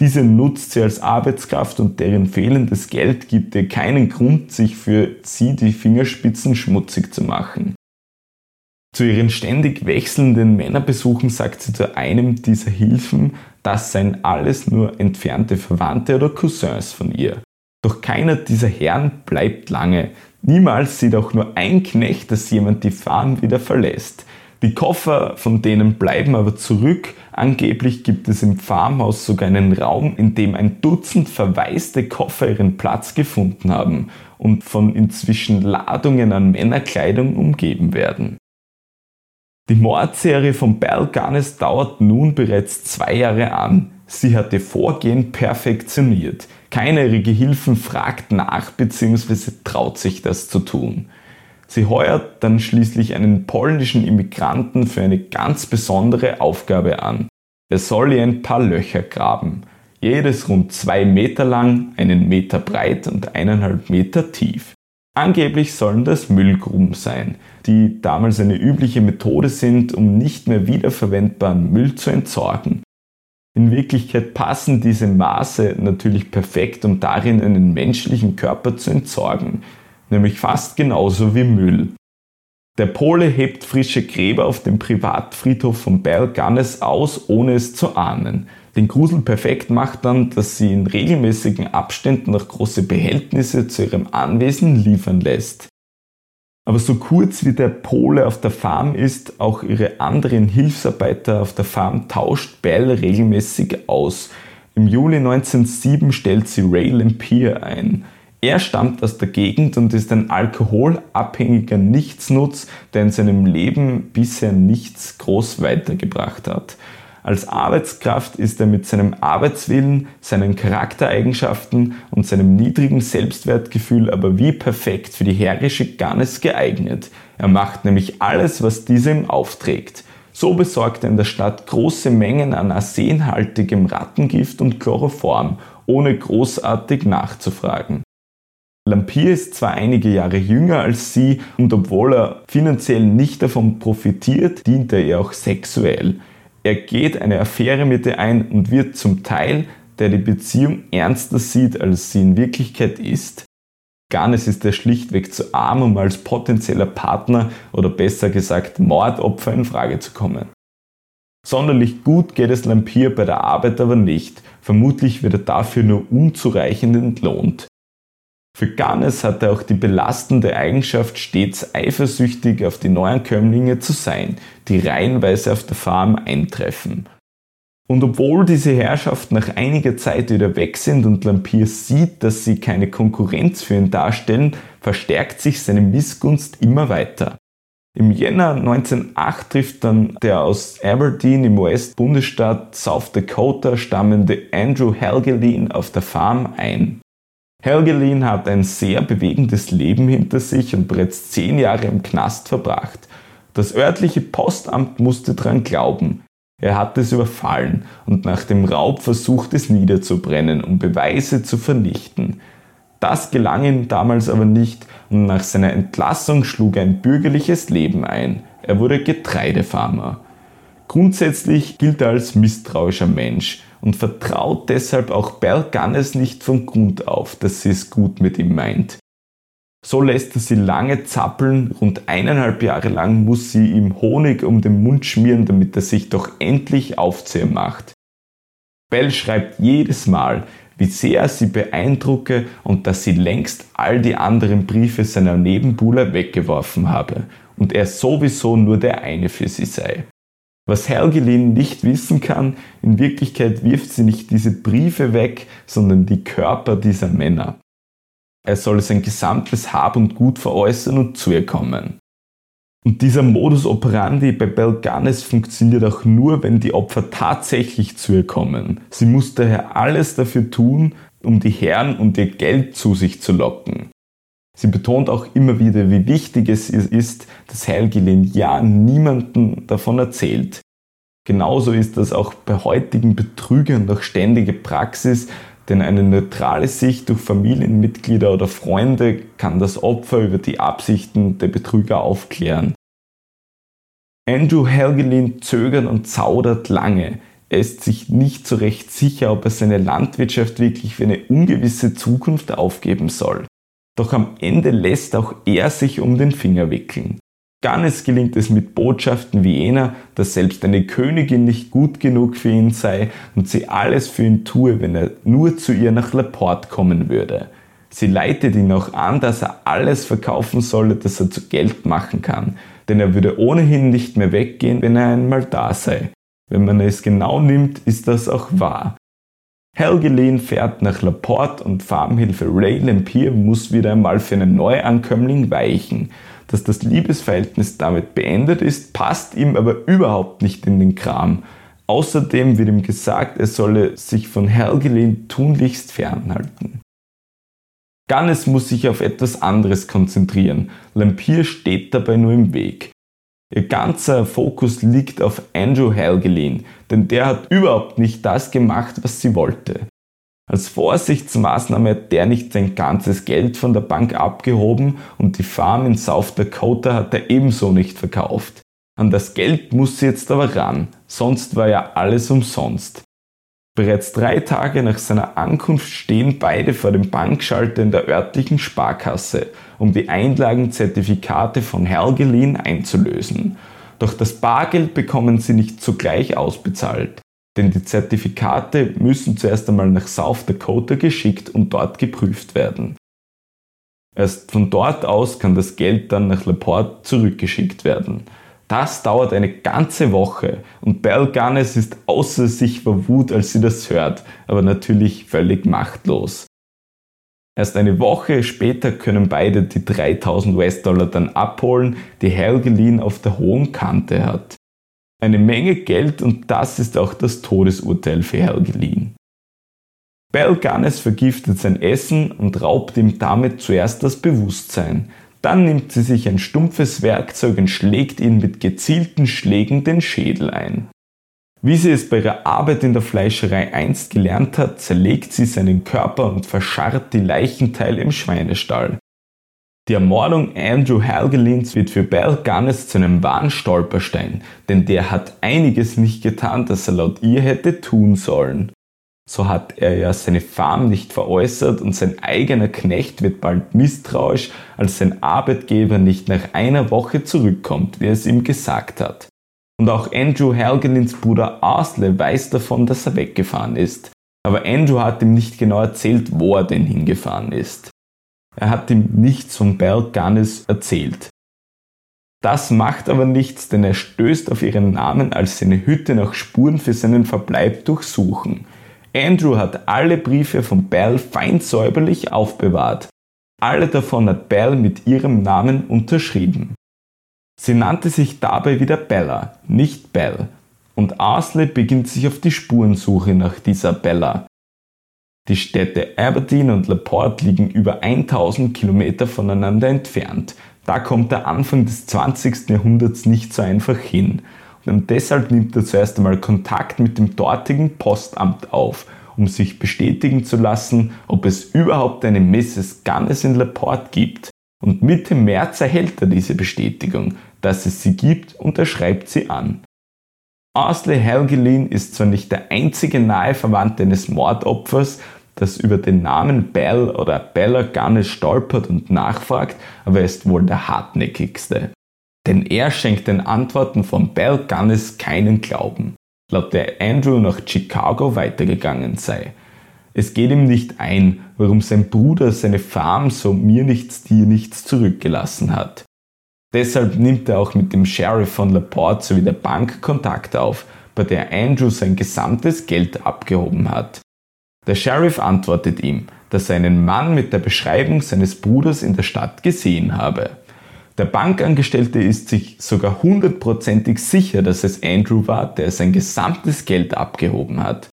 Diese nutzt sie als Arbeitskraft und deren fehlendes Geld gibt ihr keinen Grund, sich für sie die Fingerspitzen schmutzig zu machen. Zu ihren ständig wechselnden Männerbesuchen sagt sie zu einem dieser Hilfen, das seien alles nur entfernte Verwandte oder Cousins von ihr. Doch keiner dieser Herren bleibt lange. Niemals sieht auch nur ein Knecht, dass jemand die Farm wieder verlässt. Die Koffer von denen bleiben aber zurück. Angeblich gibt es im Farmhaus sogar einen Raum, in dem ein Dutzend verwaiste Koffer ihren Platz gefunden haben und von inzwischen Ladungen an Männerkleidung umgeben werden. Die Mordserie von Belle Gunness dauert nun bereits zwei Jahre an. Sie hat ihr Vorgehen perfektioniert. Keiner ihrer Gehilfen fragt nach bzw. traut sich das zu tun. Sie heuert dann schließlich einen polnischen Immigranten für eine ganz besondere Aufgabe an. Er soll ihr ein paar Löcher graben. Jedes rund zwei Meter lang, einen Meter breit und eineinhalb Meter tief. Angeblich sollen das Müllgruben sein, die damals eine übliche Methode sind, um nicht mehr wiederverwendbaren Müll zu entsorgen. In Wirklichkeit passen diese Maße natürlich perfekt, um darin einen menschlichen Körper zu entsorgen, nämlich fast genauso wie Müll. Der Pole hebt frische Gräber auf dem Privatfriedhof von Bergannes aus, ohne es zu ahnen. Den Grusel perfekt macht dann, dass sie in regelmäßigen Abständen noch große Behältnisse zu ihrem Anwesen liefern lässt. Aber so kurz wie der Pole auf der Farm ist, auch ihre anderen Hilfsarbeiter auf der Farm tauscht Bell regelmäßig aus. Im Juli 1907 stellt sie Ray Lampier ein. Er stammt aus der Gegend und ist ein alkoholabhängiger Nichtsnutz, der in seinem Leben bisher nichts groß weitergebracht hat. Als Arbeitskraft ist er mit seinem Arbeitswillen, seinen Charaktereigenschaften und seinem niedrigen Selbstwertgefühl aber wie perfekt für die herrische Gannes geeignet. Er macht nämlich alles, was diese ihm aufträgt. So besorgt er in der Stadt große Mengen an arsenhaltigem Rattengift und Chloroform, ohne großartig nachzufragen. Lampier ist zwar einige Jahre jünger als sie und obwohl er finanziell nicht davon profitiert, dient er ihr auch sexuell. Er geht eine Affäre mit ihr ein und wird zum Teil, der die Beziehung ernster sieht, als sie in Wirklichkeit ist. Garnes ist er schlichtweg zu arm, um als potenzieller Partner oder besser gesagt Mordopfer in Frage zu kommen. Sonderlich gut geht es Lampier bei der Arbeit aber nicht. Vermutlich wird er dafür nur unzureichend entlohnt. Für Gannes hat er auch die belastende Eigenschaft, stets eifersüchtig auf die Neuankömmlinge zu sein, die reihenweise auf der Farm eintreffen. Und obwohl diese Herrschaften nach einiger Zeit wieder weg sind und Lampier sieht, dass sie keine Konkurrenz für ihn darstellen, verstärkt sich seine Missgunst immer weiter. Im Jänner 1908 trifft dann der aus Aberdeen im US-Bundesstaat South Dakota stammende Andrew Helgelin auf der Farm ein. Helgelin hat ein sehr bewegendes Leben hinter sich und bereits zehn Jahre im Knast verbracht. Das örtliche Postamt musste dran glauben. Er hat es überfallen und nach dem Raub versucht es niederzubrennen, um Beweise zu vernichten. Das gelang ihm damals aber nicht und nach seiner Entlassung schlug er ein bürgerliches Leben ein. Er wurde Getreidefarmer. Grundsätzlich gilt er als misstrauischer Mensch und vertraut deshalb auch Bell Gunness nicht von Grund auf, dass sie es gut mit ihm meint. So lässt er sie lange zappeln, rund eineinhalb Jahre lang muss sie ihm Honig um den Mund schmieren, damit er sich doch endlich Aufzäher macht. Bell schreibt jedes Mal, wie sehr sie beeindrucke und dass sie längst all die anderen Briefe seiner Nebenbuhler weggeworfen habe und er sowieso nur der eine für sie sei. Was Helgelin nicht wissen kann, in Wirklichkeit wirft sie nicht diese Briefe weg, sondern die Körper dieser Männer. Er soll sein gesamtes Hab und Gut veräußern und zu ihr kommen. Und dieser Modus operandi bei Belganes funktioniert auch nur, wenn die Opfer tatsächlich zu ihr kommen. Sie muss daher alles dafür tun, um die Herren und ihr Geld zu sich zu locken. Sie betont auch immer wieder, wie wichtig es ist, dass Helgelin ja niemandem davon erzählt. Genauso ist das auch bei heutigen Betrügern noch ständige Praxis, denn eine neutrale Sicht durch Familienmitglieder oder Freunde kann das Opfer über die Absichten der Betrüger aufklären. Andrew Helgelin zögert und zaudert lange. Er ist sich nicht so recht sicher, ob er seine Landwirtschaft wirklich für eine ungewisse Zukunft aufgeben soll. Doch am Ende lässt auch er sich um den Finger wickeln. Gannes gelingt es mit Botschaften wie jener, dass selbst eine Königin nicht gut genug für ihn sei und sie alles für ihn tue, wenn er nur zu ihr nach Laporte kommen würde. Sie leitet ihn auch an, dass er alles verkaufen solle, das er zu Geld machen kann, denn er würde ohnehin nicht mehr weggehen, wenn er einmal da sei. Wenn man es genau nimmt, ist das auch wahr. Helgelin fährt nach Laporte und Farmhilfe Ray Lampier muss wieder einmal für einen Neuankömmling weichen. Dass das Liebesverhältnis damit beendet ist, passt ihm aber überhaupt nicht in den Kram. Außerdem wird ihm gesagt, er solle sich von Helgelin tunlichst fernhalten. Gannes muss sich auf etwas anderes konzentrieren. Lampier steht dabei nur im Weg. Ihr ganzer Fokus liegt auf Andrew Helgelin, denn der hat überhaupt nicht das gemacht, was sie wollte. Als Vorsichtsmaßnahme hat der nicht sein ganzes Geld von der Bank abgehoben und die Farm in South Dakota hat er ebenso nicht verkauft. An das Geld muss sie jetzt aber ran, sonst war ja alles umsonst. Bereits drei Tage nach seiner Ankunft stehen beide vor dem Bankschalter in der örtlichen Sparkasse, um die Einlagenzertifikate von Helgelin einzulösen. Doch das Bargeld bekommen sie nicht zugleich ausbezahlt, denn die Zertifikate müssen zuerst einmal nach South Dakota geschickt und dort geprüft werden. Erst von dort aus kann das Geld dann nach Laporte zurückgeschickt werden. Das dauert eine ganze Woche und Belle Gunness ist außer sich vor Wut, als sie das hört, aber natürlich völlig machtlos. Erst eine Woche später können beide die 3000 US-Dollar dann abholen, die Helgelin auf der hohen Kante hat. Eine Menge Geld und das ist auch das Todesurteil für Helgelin. Belle Gunness vergiftet sein Essen und raubt ihm damit zuerst das Bewusstsein. Dann nimmt sie sich ein stumpfes Werkzeug und schlägt ihn mit gezielten Schlägen den Schädel ein. Wie sie es bei ihrer Arbeit in der Fleischerei einst gelernt hat, zerlegt sie seinen Körper und verscharrt die Leichenteile im Schweinestall. Die Ermordung Andrew Helgelins wird für Belle Gunness zu einem wahren Stolperstein, denn der hat einiges nicht getan, das er laut ihr hätte tun sollen. So hat er ja seine Farm nicht veräußert und sein eigener Knecht wird bald misstrauisch, als sein Arbeitgeber nicht nach einer Woche zurückkommt, wie er es ihm gesagt hat. Und auch Andrew Helgelins Bruder Arsle weiß davon, dass er weggefahren ist. Aber Andrew hat ihm nicht genau erzählt, wo er denn hingefahren ist. Er hat ihm nichts von Gunness erzählt. Das macht aber nichts, denn er stößt auf ihren Namen, als seine Hütte nach Spuren für seinen Verbleib durchsuchen. Andrew hat alle Briefe von Belle fein säuberlich aufbewahrt. Alle davon hat Belle mit ihrem Namen unterschrieben. Sie nannte sich dabei wieder Bella, nicht Belle, und Asley beginnt sich auf die Spurensuche nach dieser Bella. Die Städte Aberdeen und LaPorte liegen über 1000 Kilometer voneinander entfernt. Da kommt der Anfang des 20. Jahrhunderts nicht so einfach hin. Und deshalb nimmt er zuerst einmal Kontakt mit dem dortigen Postamt auf, um sich bestätigen zu lassen, ob es überhaupt eine Mrs. Gunness in LaPorte gibt. Und Mitte März erhält er diese Bestätigung, dass es sie gibt und er schreibt sie an. Asley Helgelin ist zwar nicht der einzige nahe Verwandte eines Mordopfers, das über den Namen Bell oder Bella Gunness stolpert und nachfragt, aber er ist wohl der hartnäckigste. Denn er schenkt den Antworten von Bell Gunness keinen Glauben, laut der Andrew nach Chicago weitergegangen sei. Es geht ihm nicht ein, warum sein Bruder seine Farm so mir nichts, dir nichts zurückgelassen hat. Deshalb nimmt er auch mit dem Sheriff von LaPorte sowie der Bank Kontakt auf, bei der Andrew sein gesamtes Geld abgehoben hat. Der Sheriff antwortet ihm, dass er einen Mann mit der Beschreibung seines Bruders in der Stadt gesehen habe. Der Bankangestellte ist sich sogar hundertprozentig sicher, dass es Andrew war, der sein gesamtes Geld abgehoben hat.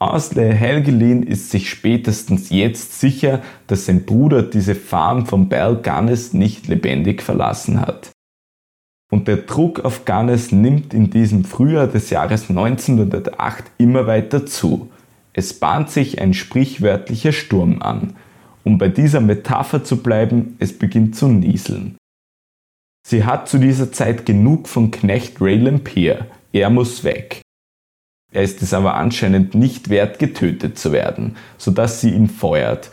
Asley Helgelin ist sich spätestens jetzt sicher, dass sein Bruder diese Farm von Bell Gunness nicht lebendig verlassen hat. Und der Druck auf Gunness nimmt in diesem Frühjahr des Jahres 1908 immer weiter zu. Es bahnt sich ein sprichwörtlicher Sturm an. Um bei dieser Metapher zu bleiben, es beginnt zu nieseln. Sie hat zu dieser Zeit genug von Knecht Ray Lampier. Er muss weg. Er ist es aber anscheinend nicht wert, getötet zu werden, sodass sie ihn feuert,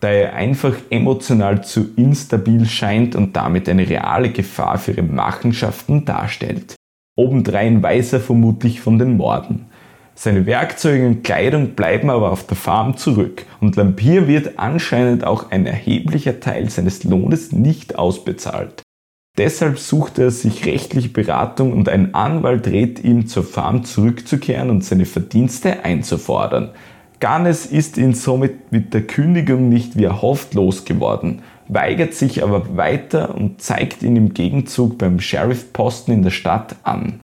da er einfach emotional zu instabil scheint und damit eine reale Gefahr für ihre Machenschaften darstellt. Obendrein weiß er vermutlich von den Morden. Seine Werkzeuge und Kleidung bleiben aber auf der Farm zurück und Lampier wird anscheinend auch ein erheblicher Teil seines Lohnes nicht ausbezahlt. Deshalb sucht er sich rechtliche Beratung und ein Anwalt rät ihm, zur Farm zurückzukehren und seine Verdienste einzufordern. Garnes ist ihn somit mit der Kündigung nicht wie erhofft losgeworden, weigert sich aber weiter und zeigt ihn im Gegenzug beim Sheriffposten in der Stadt an.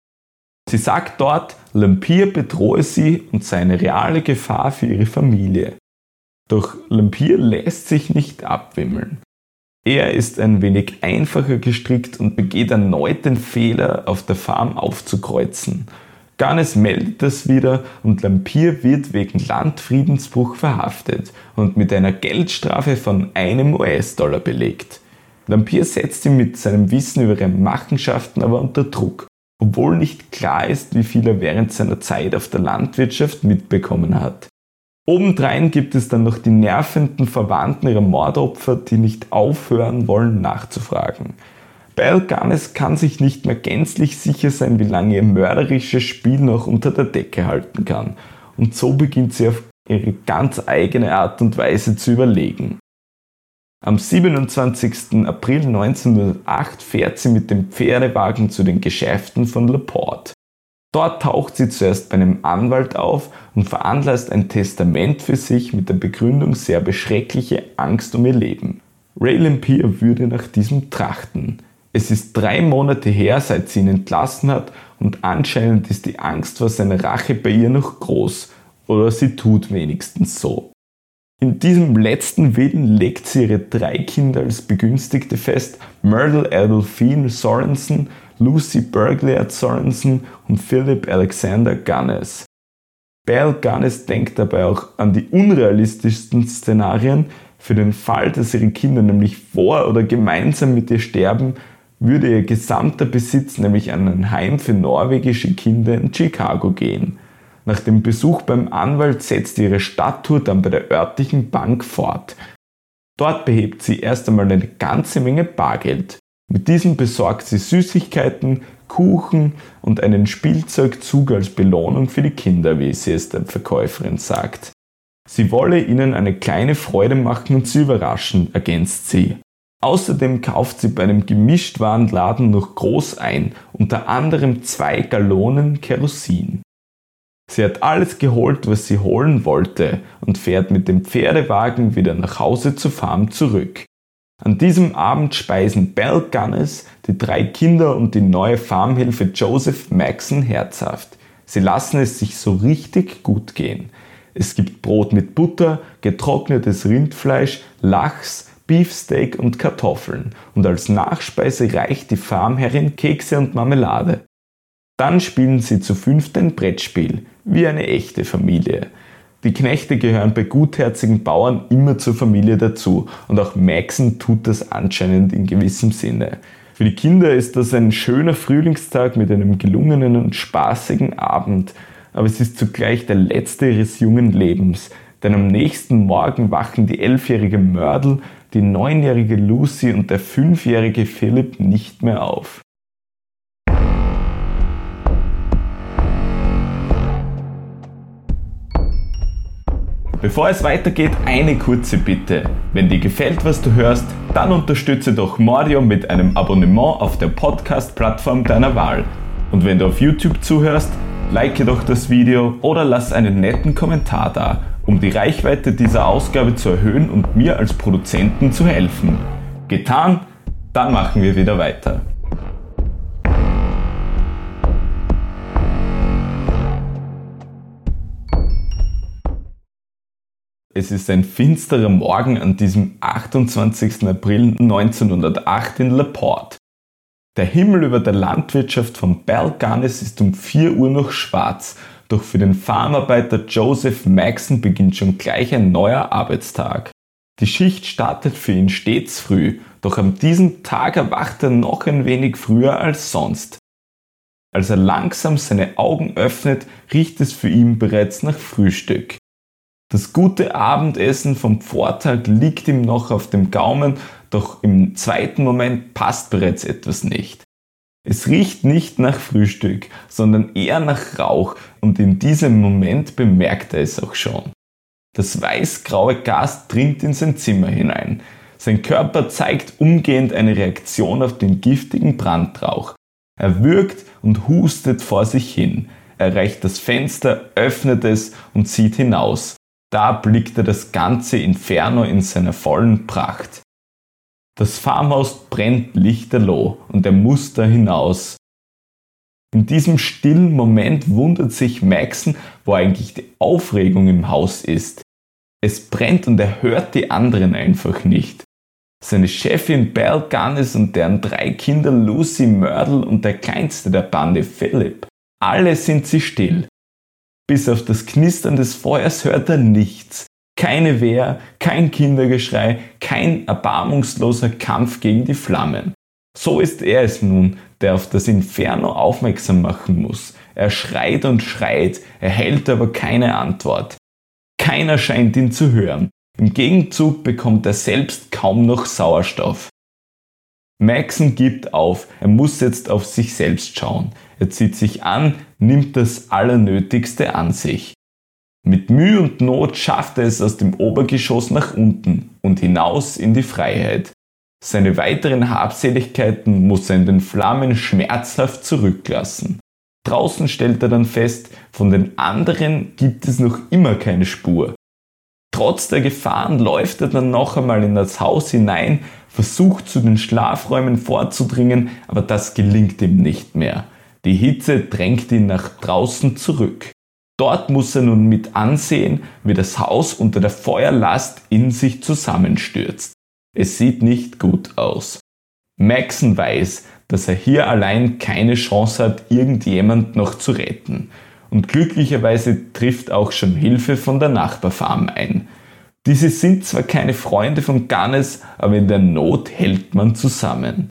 Sie sagt dort, Lampier bedrohe sie und sei eine reale Gefahr für ihre Familie. Doch Lampier lässt sich nicht abwimmeln. Er ist ein wenig einfacher gestrickt und begeht erneut den Fehler, auf der Farm aufzukreuzen. Garnes meldet das wieder und Lampier wird wegen Landfriedensbruch verhaftet und mit einer Geldstrafe von einem US-Dollar belegt. Lampier setzt ihn mit seinem Wissen über ihre Machenschaften aber unter Druck, obwohl nicht klar ist, wie viel er während seiner Zeit auf der Landwirtschaft mitbekommen hat. Obendrein gibt es dann noch die nervenden Verwandten ihrer Mordopfer, die nicht aufhören wollen nachzufragen. Belle Gunness kann sich nicht mehr gänzlich sicher sein, wie lange ihr mörderisches Spiel noch unter der Decke halten kann. Und so beginnt sie auf ihre ganz eigene Art und Weise zu überlegen. Am 27. April 1908 fährt sie mit dem Pferdewagen zu den Geschäften von LaPorte. Dort taucht sie zuerst bei einem Anwalt auf und veranlasst ein Testament für sich mit der Begründung sehr beschreckliche Angst um ihr Leben. Ray Lampier würde nach diesem trachten. Es ist drei Monate her, seit sie ihn entlassen hat und anscheinend ist die Angst vor seiner Rache bei ihr noch groß. Oder sie tut wenigstens so. In diesem letzten Willen legt sie ihre drei Kinder als Begünstigte fest, Myrtle Adolphine Sorensen, Lucy Bergliat Sorensen und Philip Alexander Gunnes. Bell Gunnes denkt dabei auch an die unrealistischsten Szenarien. Für den Fall, dass ihre Kinder nämlich vor oder gemeinsam mit ihr sterben, würde ihr gesamter Besitz nämlich an ein Heim für norwegische Kinder in Chicago gehen. Nach dem Besuch beim Anwalt setzt ihre Stadttour dann bei der örtlichen Bank fort. Dort behebt sie erst einmal eine ganze Menge Bargeld. Mit diesem besorgt sie Süßigkeiten, Kuchen und einen Spielzeugzug als Belohnung für die Kinder, wie sie es der Verkäuferin sagt. Sie wolle ihnen eine kleine Freude machen und sie überraschen, ergänzt sie. Außerdem kauft sie bei einem Gemischtwarenladen noch groß ein, unter anderem zwei Gallonen Kerosin. Sie hat alles geholt, was sie holen wollte und fährt mit dem Pferdewagen wieder nach Hause zur Farm zurück. An diesem Abend speisen Bell Gunness, die drei Kinder und die neue Farmhilfe Joseph Maxon herzhaft. Sie lassen es sich so richtig gut gehen. Es gibt Brot mit Butter, getrocknetes Rindfleisch, Lachs, Beefsteak und Kartoffeln und als Nachspeise reicht die Farmherrin Kekse und Marmelade. Dann spielen sie zu fünft ein Brettspiel, wie eine echte Familie. Die Knechte gehören bei gutherzigen Bauern immer zur Familie dazu und auch Maxon tut das anscheinend in gewissem Sinne. Für die Kinder ist das ein schöner Frühlingstag mit einem gelungenen und spaßigen Abend, aber es ist zugleich der letzte ihres jungen Lebens, denn am nächsten Morgen wachen die elfjährige Mörtel, die neunjährige Lucy und der fünfjährige Philipp nicht mehr auf. Bevor es weitergeht, eine kurze Bitte. Wenn dir gefällt, was du hörst, dann unterstütze doch Mordio mit einem Abonnement auf der Podcast-Plattform deiner Wahl. Und wenn du auf YouTube zuhörst, like doch das Video oder lass einen netten Kommentar da, um die Reichweite dieser Ausgabe zu erhöhen und mir als Produzenten zu helfen. Getan? Dann machen wir wieder weiter. Es ist ein finsterer Morgen an diesem 28. April 1908 in LaPorte. Der Himmel über der Landwirtschaft von Balganes ist um 4 Uhr noch schwarz, doch für den Farmarbeiter Joseph Maxon beginnt schon gleich ein neuer Arbeitstag. Die Schicht startet für ihn stets früh, doch an diesem Tag erwacht er noch ein wenig früher als sonst. Als er langsam seine Augen öffnet, riecht es für ihn bereits nach Frühstück. Das gute Abendessen vom Vortag liegt ihm noch auf dem Gaumen, doch im zweiten Moment passt bereits etwas nicht. Es riecht nicht nach Frühstück, sondern eher nach Rauch und in diesem Moment bemerkt er es auch schon. Das weiß-graue Gas dringt in sein Zimmer hinein. Sein Körper zeigt umgehend eine Reaktion auf den giftigen Brandrauch. Er würgt und hustet vor sich hin. Er reicht das Fenster, öffnet es und sieht hinaus. Da blickte das ganze Inferno in seiner vollen Pracht. Das Farmhaus brennt lichterloh und er muss da hinaus. In diesem stillen Moment wundert sich Maxon, wo eigentlich die Aufregung im Haus ist. Es brennt und er hört die anderen einfach nicht. Seine Chefin Belle Gunnis und deren drei Kinder Lucy Myrtle und der kleinste der Bande Philip. Alle sind sie still. Bis auf das Knistern des Feuers hört er nichts. Keine Wehr, kein Kindergeschrei, kein erbarmungsloser Kampf gegen die Flammen. So ist er es nun, der auf das Inferno aufmerksam machen muss. Er schreit und schreit, erhält aber keine Antwort. Keiner scheint ihn zu hören. Im Gegenzug bekommt er selbst kaum noch Sauerstoff. Maxon gibt auf, er muss jetzt auf sich selbst schauen. Er zieht sich an, nimmt das Allernötigste an sich. Mit Mühe und Not schafft er es aus dem Obergeschoss nach unten und hinaus in die Freiheit. Seine weiteren Habseligkeiten muss er in den Flammen schmerzhaft zurücklassen. Draußen stellt er dann fest, von den anderen gibt es noch immer keine Spur. Trotz der Gefahren läuft er dann noch einmal in das Haus hinein, versucht zu den Schlafräumen vorzudringen, aber das gelingt ihm nicht mehr. Die Hitze drängt ihn nach draußen zurück. Dort muss er nun mit ansehen, wie das Haus unter der Feuerlast in sich zusammenstürzt. Es sieht nicht gut aus. Maxon weiß, dass er hier allein keine Chance hat, irgendjemand noch zu retten. Und glücklicherweise trifft auch schon Hilfe von der Nachbarfarm ein. Diese sind zwar keine Freunde von Gannes, aber in der Not hält man zusammen.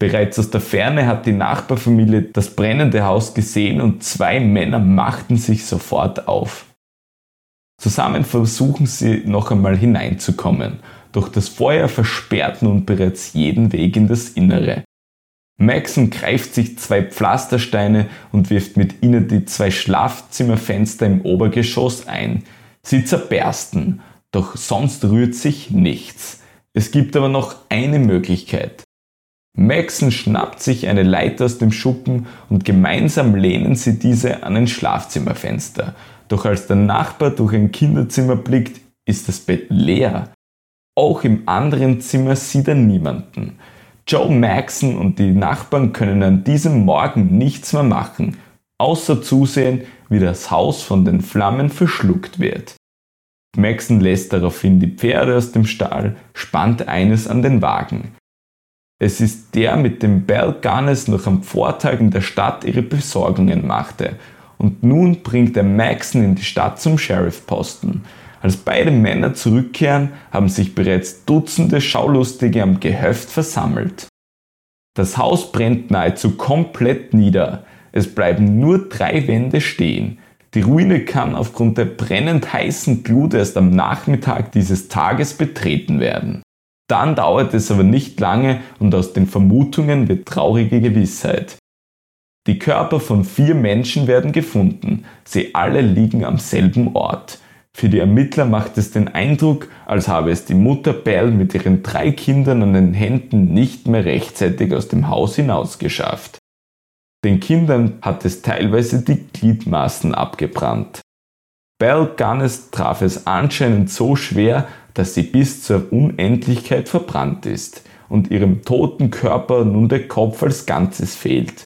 Bereits aus der Ferne hat die Nachbarfamilie das brennende Haus gesehen und zwei Männer machten sich sofort auf. Zusammen versuchen sie noch einmal hineinzukommen, doch das Feuer versperrt nun bereits jeden Weg in das Innere. Maxon greift sich zwei Pflastersteine und wirft mit ihnen die zwei Schlafzimmerfenster im Obergeschoss ein. Sie zerbersten, doch sonst rührt sich nichts. Es gibt aber noch eine Möglichkeit. Maxon schnappt sich eine Leiter aus dem Schuppen und gemeinsam lehnen sie diese an ein Schlafzimmerfenster. Doch als der Nachbar durch ein Kinderzimmer blickt, ist das Bett leer. Auch im anderen Zimmer sieht er niemanden. Joe Maxon und die Nachbarn können an diesem Morgen nichts mehr machen, außer zusehen, wie das Haus von den Flammen verschluckt wird. Maxon lässt daraufhin die Pferde aus dem Stall, spannt eines an den Wagen. Es ist der, mit dem Belle Gunness noch am Vortag in der Stadt ihre Besorgungen machte. Und nun bringt er Maxon in die Stadt zum Sheriffposten. Als beide Männer zurückkehren, haben sich bereits Dutzende Schaulustige am Gehöft versammelt. Das Haus brennt nahezu komplett nieder. Es bleiben nur drei Wände stehen. Die Ruine kann aufgrund der brennend heißen Glut erst am Nachmittag dieses Tages betreten werden. Dann dauert es aber nicht lange und aus den Vermutungen wird traurige Gewissheit. Die Körper von vier Menschen werden gefunden. Sie alle liegen am selben Ort. Für die Ermittler macht es den Eindruck, als habe es die Mutter Bell mit ihren drei Kindern an den Händen nicht mehr rechtzeitig aus dem Haus hinausgeschafft. Den Kindern hat es teilweise die Gliedmaßen abgebrannt. Belle Gunness traf es anscheinend so schwer, dass sie bis zur Unendlichkeit verbrannt ist und ihrem toten Körper nun der Kopf als Ganzes fehlt.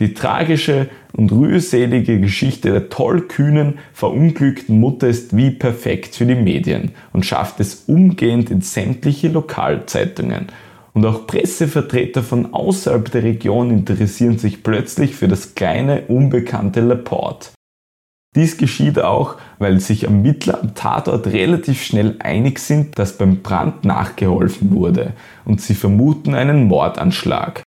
Die tragische und rührselige Geschichte der tollkühnen, verunglückten Mutter ist wie perfekt für die Medien und schafft es umgehend in sämtliche Lokalzeitungen. Und auch Pressevertreter von außerhalb der Region interessieren sich plötzlich für das kleine, unbekannte Laporte. Dies geschieht auch, weil sich Ermittler am Tatort relativ schnell einig sind, dass beim Brand nachgeholfen wurde und sie vermuten einen Mordanschlag.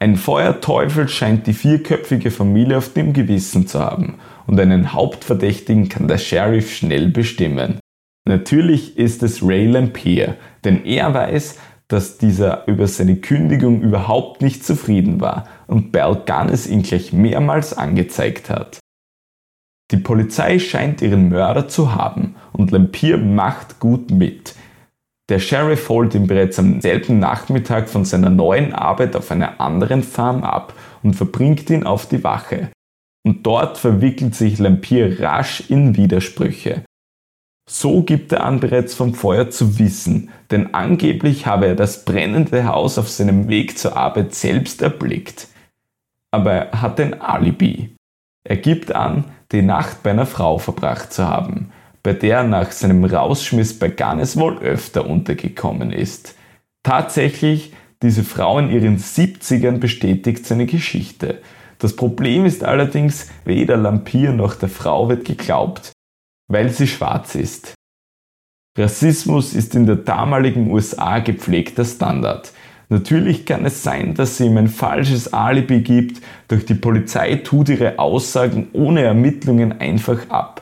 Ein Feuerteufel scheint die vierköpfige Familie auf dem Gewissen zu haben und einen Hauptverdächtigen kann der Sheriff schnell bestimmen. Natürlich ist es Ray Lampier, denn er weiß, dass dieser über seine Kündigung überhaupt nicht zufrieden war und Bell Gunness ihn gleich mehrmals angezeigt hat. Die Polizei scheint ihren Mörder zu haben und Lampier macht gut mit. Der Sheriff holt ihn bereits am selben Nachmittag von seiner neuen Arbeit auf einer anderen Farm ab und verbringt ihn auf die Wache. Und dort verwickelt sich Lampier rasch in Widersprüche. So gibt er an, bereits vom Feuer zu wissen, denn angeblich habe er das brennende Haus auf seinem Weg zur Arbeit selbst erblickt. Aber er hat ein Alibi. Er gibt an, die Nacht bei einer Frau verbracht zu haben, bei der er nach seinem Rausschmiss bei Gannes wohl öfter untergekommen ist. Tatsächlich, diese Frau in ihren 70ern bestätigt seine Geschichte. Das Problem ist allerdings, weder Lampier noch der Frau wird geglaubt, weil sie schwarz ist. Rassismus ist in der damaligen USA gepflegter Standard. Natürlich kann es sein, dass sie ihm ein falsches Alibi gibt, doch die Polizei tut ihre Aussagen ohne Ermittlungen einfach ab.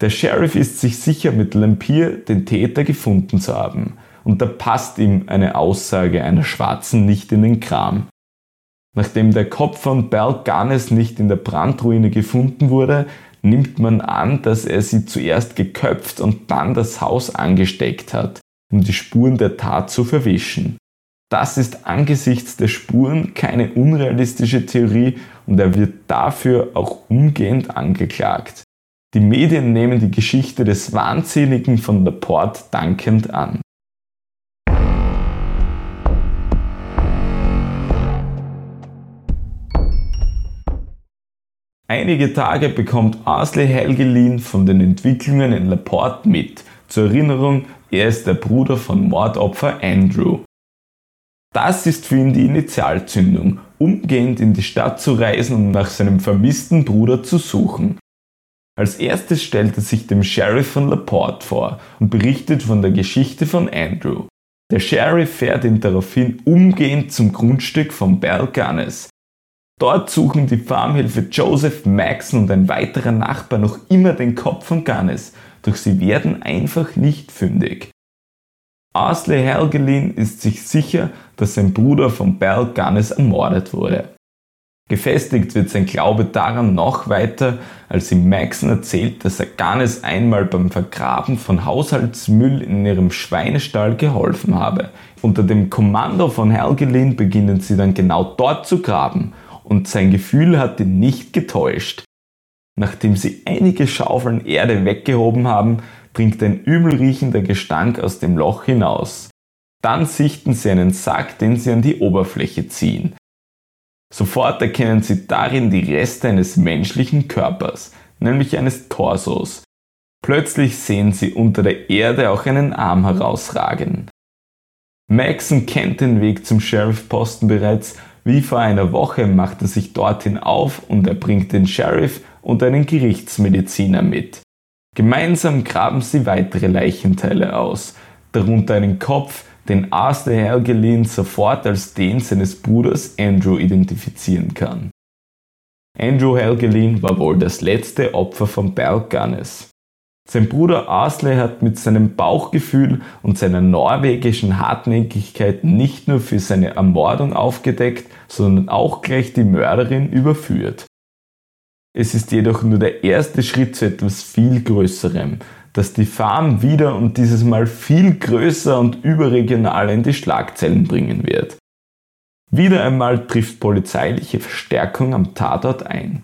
Der Sheriff ist sich sicher, mit Lampier den Täter gefunden zu haben, und da passt ihm eine Aussage einer Schwarzen nicht in den Kram. Nachdem der Kopf von Bell Gunness nicht in der Brandruine gefunden wurde, nimmt man an, dass er sie zuerst geköpft und dann das Haus angesteckt hat, um die Spuren der Tat zu verwischen. Das ist angesichts der Spuren keine unrealistische Theorie und er wird dafür auch umgehend angeklagt. Die Medien nehmen die Geschichte des Wahnsinnigen von Laporte dankend an. Einige Tage bekommt Asley Helgelin von den Entwicklungen in Laporte mit. Zur Erinnerung, er ist der Bruder von Mordopfer Andrew. Das ist für ihn die Initialzündung, umgehend in die Stadt zu reisen und nach seinem vermissten Bruder zu suchen. Als erstes stellt er sich dem Sheriff von Laporte vor und berichtet von der Geschichte von Andrew. Der Sheriff fährt ihn daraufhin umgehend zum Grundstück von Bell Gunness. Dort suchen die Farmhilfe Joseph Maxon und ein weiterer Nachbar noch immer den Kopf von Gunness, doch sie werden einfach nicht fündig. Asley Helgelin ist sich sicher, dass sein Bruder von Bell Gunness ermordet wurde. Gefestigt wird sein Glaube daran noch weiter, als ihm Maxon erzählt, dass er Gunness einmal beim Vergraben von Haushaltsmüll in ihrem Schweinestall geholfen habe. Unter dem Kommando von Helgelin beginnen sie dann genau dort zu graben und sein Gefühl hat ihn nicht getäuscht. Nachdem sie einige Schaufeln Erde weggehoben haben, dringt ein übelriechender Gestank aus dem Loch hinaus. Dann sichten sie einen Sack, den sie an die Oberfläche ziehen. Sofort erkennen sie darin die Reste eines menschlichen Körpers, nämlich eines Torsos. Plötzlich sehen sie unter der Erde auch einen Arm herausragen. Maxon kennt den Weg zum Sheriff-Posten bereits, wie vor einer Woche macht er sich dorthin auf und er bringt den Sheriff und einen Gerichtsmediziner mit. Gemeinsam graben sie weitere Leichenteile aus, darunter einen Kopf, den Arthur Helgelin sofort als den seines Bruders Andrew identifizieren kann. Andrew Helgelin war wohl das letzte Opfer von Berggannes. Sein Bruder Asley hat mit seinem Bauchgefühl und seiner norwegischen Hartnäckigkeit nicht nur für seine Ermordung aufgedeckt, sondern auch gleich die Mörderin überführt. Es ist jedoch nur der erste Schritt zu etwas viel Größerem, das die Farm wieder und dieses Mal viel größer und überregional in die Schlagzeilen bringen wird. Wieder einmal trifft polizeiliche Verstärkung am Tatort ein.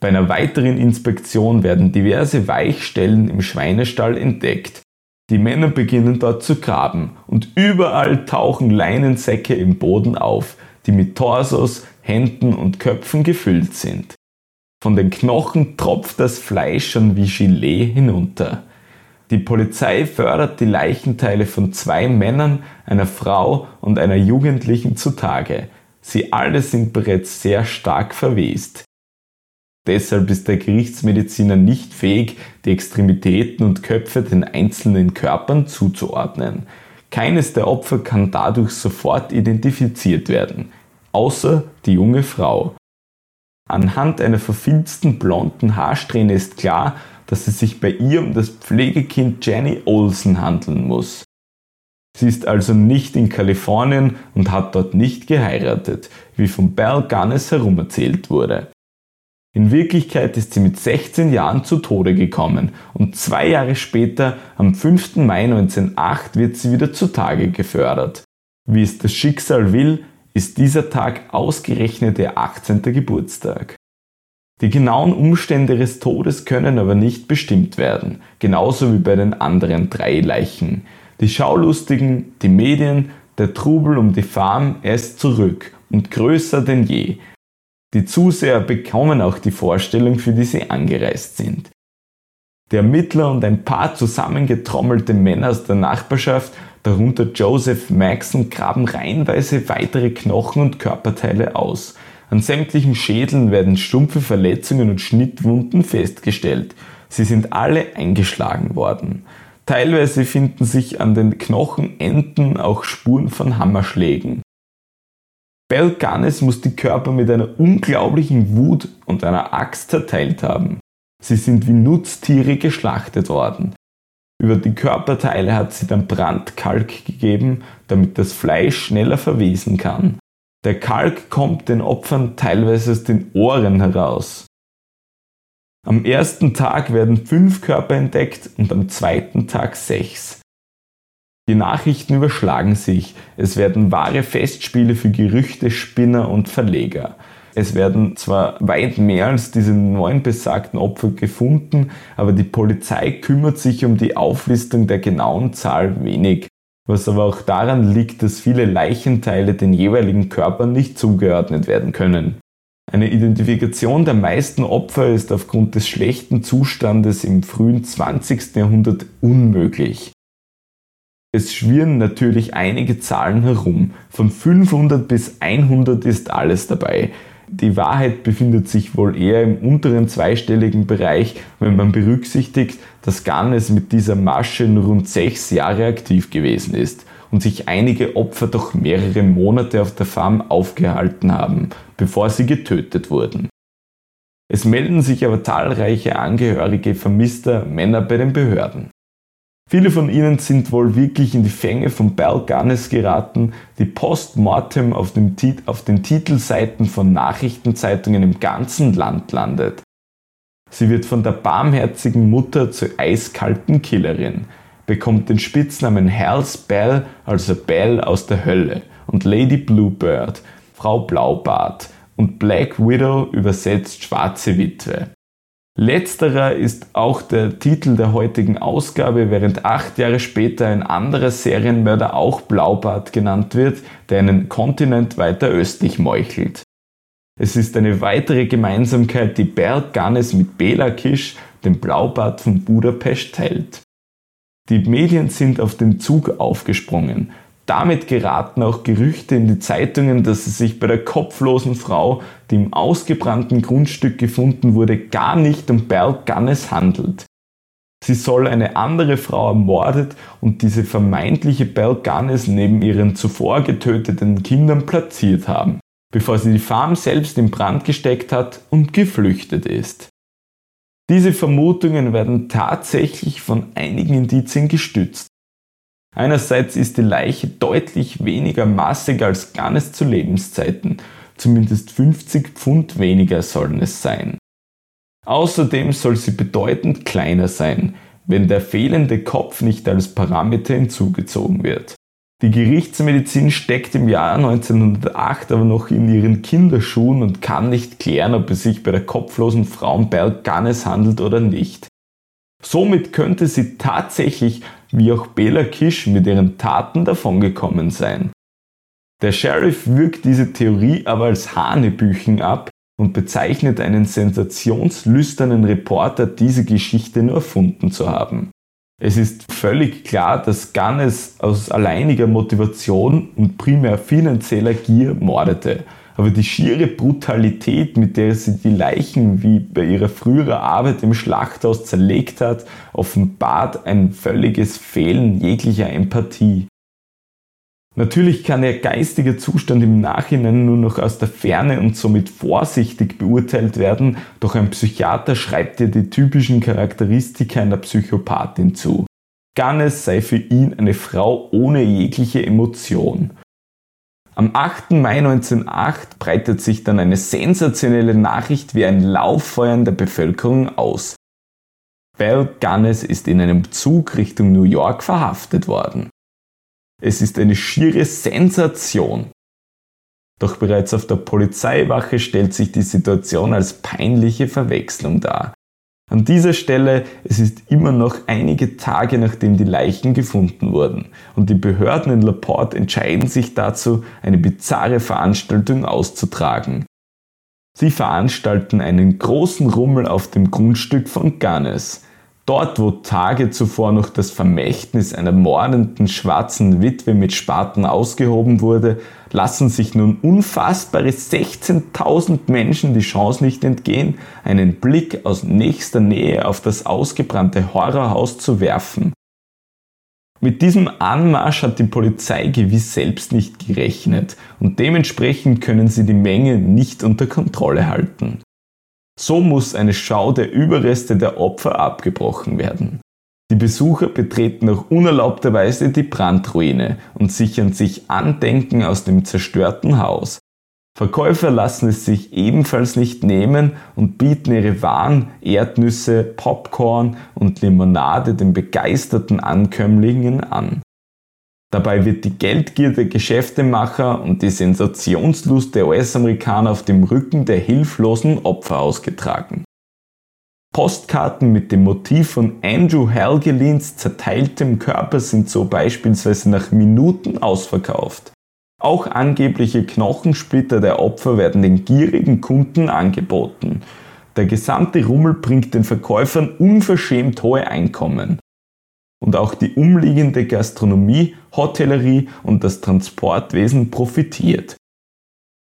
Bei einer weiteren Inspektion werden diverse Weichstellen im Schweinestall entdeckt. Die Männer beginnen dort zu graben und überall tauchen Leinensäcke im Boden auf, die mit Torsos, Händen und Köpfen gefüllt sind. Von den Knochen tropft das Fleisch schon wie Gilet hinunter. Die Polizei fördert die Leichenteile von zwei Männern, einer Frau und einer Jugendlichen zutage. Sie alle sind bereits sehr stark verwest. Deshalb ist der Gerichtsmediziner nicht fähig, die Extremitäten und Köpfe den einzelnen Körpern zuzuordnen. Keines der Opfer kann dadurch sofort identifiziert werden, außer die junge Frau. Anhand einer verfilzten blonden Haarsträhne ist klar, dass es sich bei ihr um das Pflegekind Jenny Olsen handeln muss. Sie ist also nicht in Kalifornien und hat dort nicht geheiratet, wie von Belle Gunness herumerzählt wurde. In Wirklichkeit ist sie mit 16 Jahren zu Tode gekommen und zwei Jahre später, am 5. Mai 1908, wird sie wieder zutage gefördert. Wie es das Schicksal will, ist dieser Tag ausgerechnet ihr 18. Geburtstag. Die genauen Umstände ihres Todes können aber nicht bestimmt werden, genauso wie bei den anderen drei Leichen. Die Schaulustigen, die Medien, der Trubel um die Farm, er ist zurück und größer denn je. Die Zuseher bekommen auch die Vorstellung, für die sie angereist sind. Der Ermittler und ein paar zusammengetrommelte Männer aus der Nachbarschaft darunter Joseph Maxon, graben reihenweise weitere Knochen und Körperteile aus. An sämtlichen Schädeln werden stumpfe Verletzungen und Schnittwunden festgestellt. Sie sind alle eingeschlagen worden. Teilweise finden sich an den Knochenenden auch Spuren von Hammerschlägen. Bell Gunness muss die Körper mit einer unglaublichen Wut und einer Axt zerteilt haben. Sie sind wie Nutztiere geschlachtet worden. Über die Körperteile hat sie dann Brandkalk gegeben, damit das Fleisch schneller verwesen kann. Der Kalk kommt den Opfern teilweise aus den Ohren heraus. Am ersten Tag werden fünf Körper entdeckt und am zweiten Tag sechs. Die Nachrichten überschlagen sich. Es werden wahre Festspiele für Gerüchte, Spinner und Verleger. Es werden zwar weit mehr als diese neun besagten Opfer gefunden, aber die Polizei kümmert sich um die Auflistung der genauen Zahl wenig, was aber auch daran liegt, dass viele Leichenteile den jeweiligen Körpern nicht zugeordnet werden können. Eine Identifikation der meisten Opfer ist aufgrund des schlechten Zustandes im frühen 20. Jahrhundert unmöglich. Es schwirren natürlich einige Zahlen herum. Von 500 bis 100 ist alles dabei. Die Wahrheit befindet sich wohl eher im unteren zweistelligen Bereich, wenn man berücksichtigt, dass Gannes mit dieser Masche nur rund sechs Jahre aktiv gewesen ist und sich einige Opfer doch mehrere Monate auf der Farm aufgehalten haben, bevor sie getötet wurden. Es melden sich aber zahlreiche Angehörige vermisster Männer bei den Behörden. Viele von ihnen sind wohl wirklich in die Fänge von Bal Gunness geraten, die postmortem auf, auf den Titelseiten von Nachrichtenzeitungen im ganzen Land landet. Sie wird von der barmherzigen Mutter zur eiskalten Killerin, bekommt den Spitznamen Hell's Bell, also Bell aus der Hölle, und Lady Bluebird, Frau Blaubart, und Black Widow übersetzt Schwarze Witwe. Letzterer ist auch der Titel der heutigen Ausgabe, während acht Jahre später ein anderer Serienmörder auch Blaubart genannt wird, der einen Kontinent weiter östlich meuchelt. Es ist eine weitere Gemeinsamkeit, die Bert Gannes mit Bela Kisch, dem Blaubart von Budapest, teilt. Die Medien sind auf den Zug aufgesprungen. Damit geraten auch Gerüchte in die Zeitungen, dass es sich bei der kopflosen Frau, die im ausgebrannten Grundstück gefunden wurde, gar nicht um Belle Gannes handelt. Sie soll eine andere Frau ermordet und diese vermeintliche Belle Gannes neben ihren zuvor getöteten Kindern platziert haben, bevor sie die Farm selbst in Brand gesteckt hat und geflüchtet ist. Diese Vermutungen werden tatsächlich von einigen Indizien gestützt. Einerseits ist die Leiche deutlich weniger massig als Gannes zu Lebenszeiten, zumindest 50 Pfund weniger sollen es sein. Außerdem soll sie bedeutend kleiner sein, wenn der fehlende Kopf nicht als Parameter hinzugezogen wird. Die Gerichtsmedizin steckt im Jahr 1908 aber noch in ihren Kinderschuhen und kann nicht klären, ob es sich bei der kopflosen Frauenberg Gannes handelt oder nicht. Somit könnte sie tatsächlich wie auch Bela Kisch mit ihren Taten davongekommen sein. Der Sheriff wirkt diese Theorie aber als Hanebüchen ab und bezeichnet einen sensationslüsternen Reporter, diese Geschichte nur erfunden zu haben. Es ist völlig klar, dass Gannes aus alleiniger Motivation und primär finanzieller Gier mordete aber die schiere Brutalität, mit der sie die Leichen wie bei ihrer früheren Arbeit im Schlachthaus zerlegt hat, offenbart ein völliges Fehlen jeglicher Empathie. Natürlich kann ihr geistiger Zustand im Nachhinein nur noch aus der Ferne und somit vorsichtig beurteilt werden, doch ein Psychiater schreibt ihr die typischen Charakteristika einer Psychopathin zu. Gannes sei für ihn eine Frau ohne jegliche Emotion. Am 8. Mai 1908 breitet sich dann eine sensationelle Nachricht wie ein Lauffeuer in der Bevölkerung aus. Bell Gunness ist in einem Zug Richtung New York verhaftet worden. Es ist eine schiere Sensation. Doch bereits auf der Polizeiwache stellt sich die Situation als peinliche Verwechslung dar. An dieser Stelle, es ist immer noch einige Tage nachdem die Leichen gefunden wurden und die Behörden in Laporte entscheiden sich dazu, eine bizarre Veranstaltung auszutragen. Sie veranstalten einen großen Rummel auf dem Grundstück von Gannes. Dort, wo Tage zuvor noch das Vermächtnis einer mordenden schwarzen Witwe mit Spaten ausgehoben wurde, lassen sich nun unfassbare 16.000 Menschen die Chance nicht entgehen, einen Blick aus nächster Nähe auf das ausgebrannte Horrorhaus zu werfen. Mit diesem Anmarsch hat die Polizei gewiss selbst nicht gerechnet und dementsprechend können sie die Menge nicht unter Kontrolle halten. So muss eine Schau der Überreste der Opfer abgebrochen werden. Die Besucher betreten auch unerlaubterweise die Brandruine und sichern sich Andenken aus dem zerstörten Haus. Verkäufer lassen es sich ebenfalls nicht nehmen und bieten ihre Waren, Erdnüsse, Popcorn und Limonade den begeisterten Ankömmlingen an. Dabei wird die Geldgier der Geschäftemacher und die Sensationslust der US-Amerikaner auf dem Rücken der hilflosen Opfer ausgetragen. Postkarten mit dem Motiv von Andrew Helgelins zerteiltem Körper sind so beispielsweise nach Minuten ausverkauft. Auch angebliche Knochensplitter der Opfer werden den gierigen Kunden angeboten. Der gesamte Rummel bringt den Verkäufern unverschämt hohe Einkommen. Und auch die umliegende Gastronomie, Hotellerie und das Transportwesen profitiert.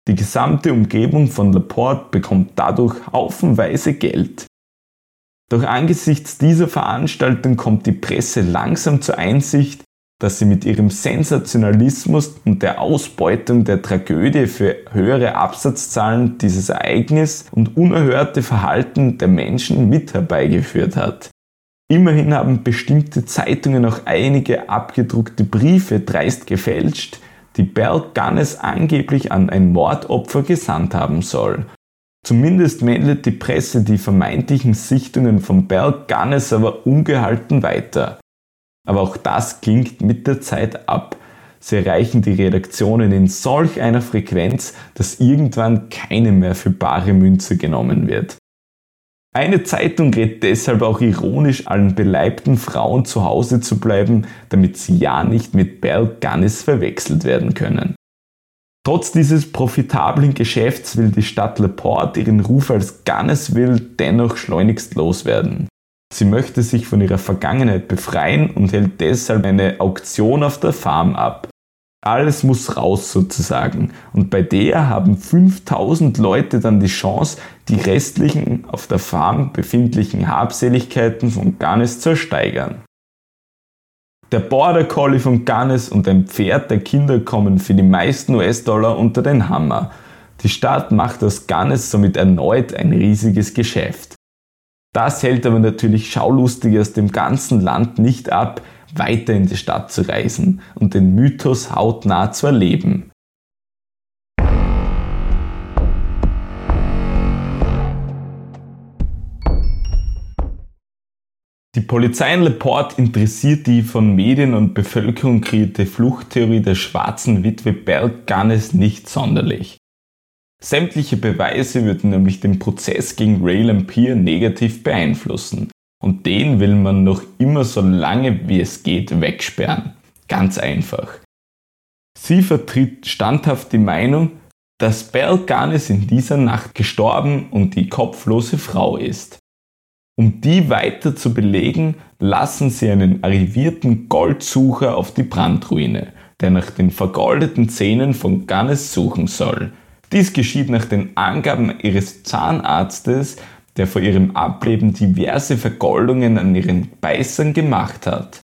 Die gesamte Umgebung von Laporte bekommt dadurch haufenweise Geld. Doch angesichts dieser Veranstaltung kommt die Presse langsam zur Einsicht, dass sie mit ihrem Sensationalismus und der Ausbeutung der Tragödie für höhere Absatzzahlen dieses Ereignis und unerhörte Verhalten der Menschen mit herbeigeführt hat. Immerhin haben bestimmte Zeitungen auch einige abgedruckte Briefe dreist gefälscht, die Bell Gunness angeblich an ein Mordopfer gesandt haben soll. Zumindest meldet die Presse die vermeintlichen Sichtungen von Bell Gunness aber ungehalten weiter. Aber auch das klingt mit der Zeit ab. Sie erreichen die Redaktionen in solch einer Frequenz, dass irgendwann keine mehr für bare Münze genommen wird. Eine Zeitung rät deshalb auch ironisch allen beleibten Frauen zu Hause zu bleiben, damit sie ja nicht mit Belle Gunnis verwechselt werden können. Trotz dieses profitablen Geschäfts will die Stadt LePort ihren Ruf als Gunnesville dennoch schleunigst loswerden. Sie möchte sich von ihrer Vergangenheit befreien und hält deshalb eine Auktion auf der Farm ab. Alles muss raus sozusagen. Und bei der haben 5000 Leute dann die Chance, die restlichen auf der Farm befindlichen Habseligkeiten von Gannes zu ersteigern. Der Border Collie von Gannes und ein Pferd der Kinder kommen für die meisten US-Dollar unter den Hammer. Die Stadt macht aus Gannes somit erneut ein riesiges Geschäft. Das hält aber natürlich Schaulustige aus dem ganzen Land nicht ab, weiter in die Stadt zu reisen und den Mythos hautnah zu erleben. Die Polizei in LePort interessiert die von Medien und Bevölkerung kreierte Fluchttheorie der schwarzen Witwe Belle Gunness nicht sonderlich. Sämtliche Beweise würden nämlich den Prozess gegen Ray Lampier negativ beeinflussen. Und den will man noch immer so lange wie es geht wegsperren. Ganz einfach. Sie vertritt standhaft die Meinung, dass Belle Garnes in dieser Nacht gestorben und die kopflose Frau ist. Um die weiter zu belegen, lassen sie einen arrivierten Goldsucher auf die Brandruine, der nach den vergoldeten Zähnen von Gannes suchen soll. Dies geschieht nach den Angaben ihres Zahnarztes, der vor ihrem Ableben diverse Vergoldungen an ihren Beißern gemacht hat.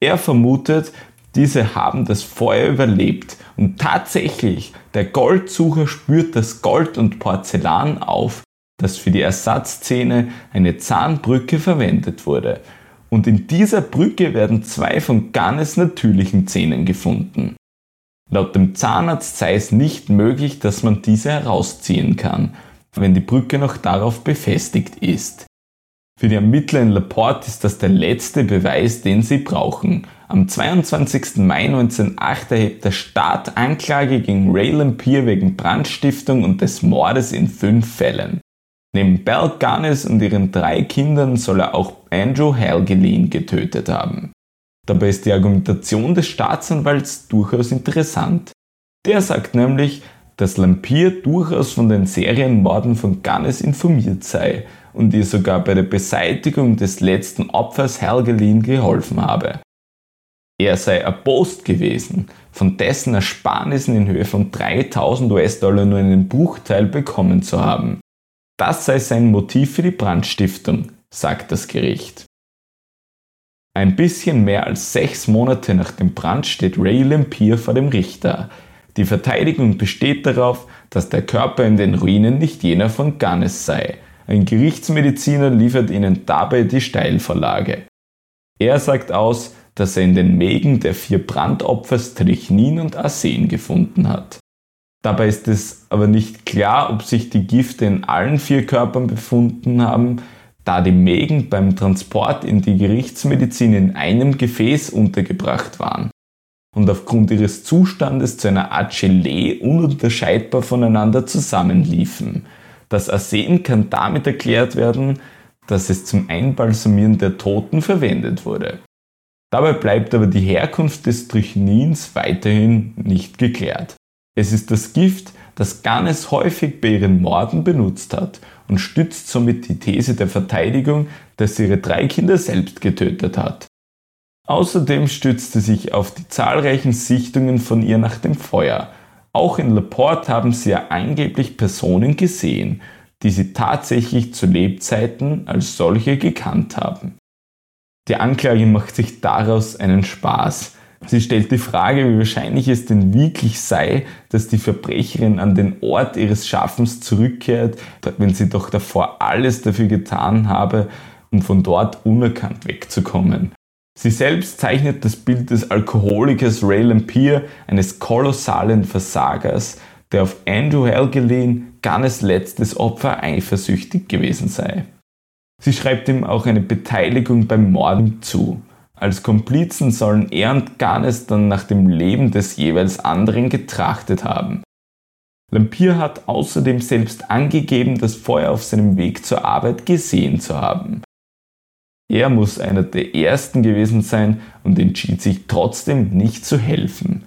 Er vermutet, diese haben das Feuer überlebt und tatsächlich, der Goldsucher spürt das Gold und Porzellan auf, das für die Ersatzzähne eine Zahnbrücke verwendet wurde. Und in dieser Brücke werden zwei von Gannes natürlichen Zähnen gefunden. Laut dem Zahnarzt sei es nicht möglich, dass man diese herausziehen kann wenn die Brücke noch darauf befestigt ist. Für die Ermittler in Laporte ist das der letzte Beweis, den sie brauchen. Am 22. Mai 1908 erhebt der Staat Anklage gegen Ray Lampier wegen Brandstiftung und des Mordes in fünf Fällen. Neben Belle Gunness und ihren drei Kindern soll er auch Andrew Helgelin getötet haben. Dabei ist die Argumentation des Staatsanwalts durchaus interessant. Der sagt nämlich, dass Lampier durchaus von den Serienmorden von Gunnes informiert sei und ihr sogar bei der Beseitigung des letzten Opfers Helgelin geholfen habe. Er sei erbost gewesen, von dessen Ersparnissen in Höhe von 3000 US-Dollar nur einen Bruchteil bekommen zu haben. Das sei sein Motiv für die Brandstiftung, sagt das Gericht. Ein bisschen mehr als sechs Monate nach dem Brand steht Ray Lampier vor dem Richter. Die Verteidigung besteht darauf, dass der Körper in den Ruinen nicht jener von Gannes sei. Ein Gerichtsmediziner liefert ihnen dabei die Steilvorlage. Er sagt aus, dass er in den Mägen der vier Brandopfer Strychnin und Arsen gefunden hat. Dabei ist es aber nicht klar, ob sich die Gifte in allen vier Körpern befunden haben, da die Mägen beim Transport in die Gerichtsmedizin in einem Gefäß untergebracht waren und aufgrund ihres Zustandes zu einer Art Gelee ununterscheidbar voneinander zusammenliefen. Das Arsen kann damit erklärt werden, dass es zum Einbalsamieren der Toten verwendet wurde. Dabei bleibt aber die Herkunft des Strychnins weiterhin nicht geklärt. Es ist das Gift, das Gannes häufig bei ihren Morden benutzt hat und stützt somit die These der Verteidigung, dass sie ihre drei Kinder selbst getötet hat. Außerdem stützte sich auf die zahlreichen Sichtungen von ihr nach dem Feuer. Auch in Laporte haben sie ja angeblich Personen gesehen, die sie tatsächlich zu Lebzeiten als solche gekannt haben. Die Anklage macht sich daraus einen Spaß. Sie stellt die Frage, wie wahrscheinlich es denn wirklich sei, dass die Verbrecherin an den Ort ihres Schaffens zurückkehrt, wenn sie doch davor alles dafür getan habe, um von dort unerkannt wegzukommen. Sie selbst zeichnet das Bild des Alkoholikers Ray Lampier, eines kolossalen Versagers, der auf Andrew Helgelin, Gunnes letztes Opfer, eifersüchtig gewesen sei. Sie schreibt ihm auch eine Beteiligung beim Morden zu. Als Komplizen sollen er und Ganes dann nach dem Leben des jeweils anderen getrachtet haben. Lampier hat außerdem selbst angegeben, das Feuer auf seinem Weg zur Arbeit gesehen zu haben. Er muss einer der ersten gewesen sein und entschied sich trotzdem nicht zu helfen.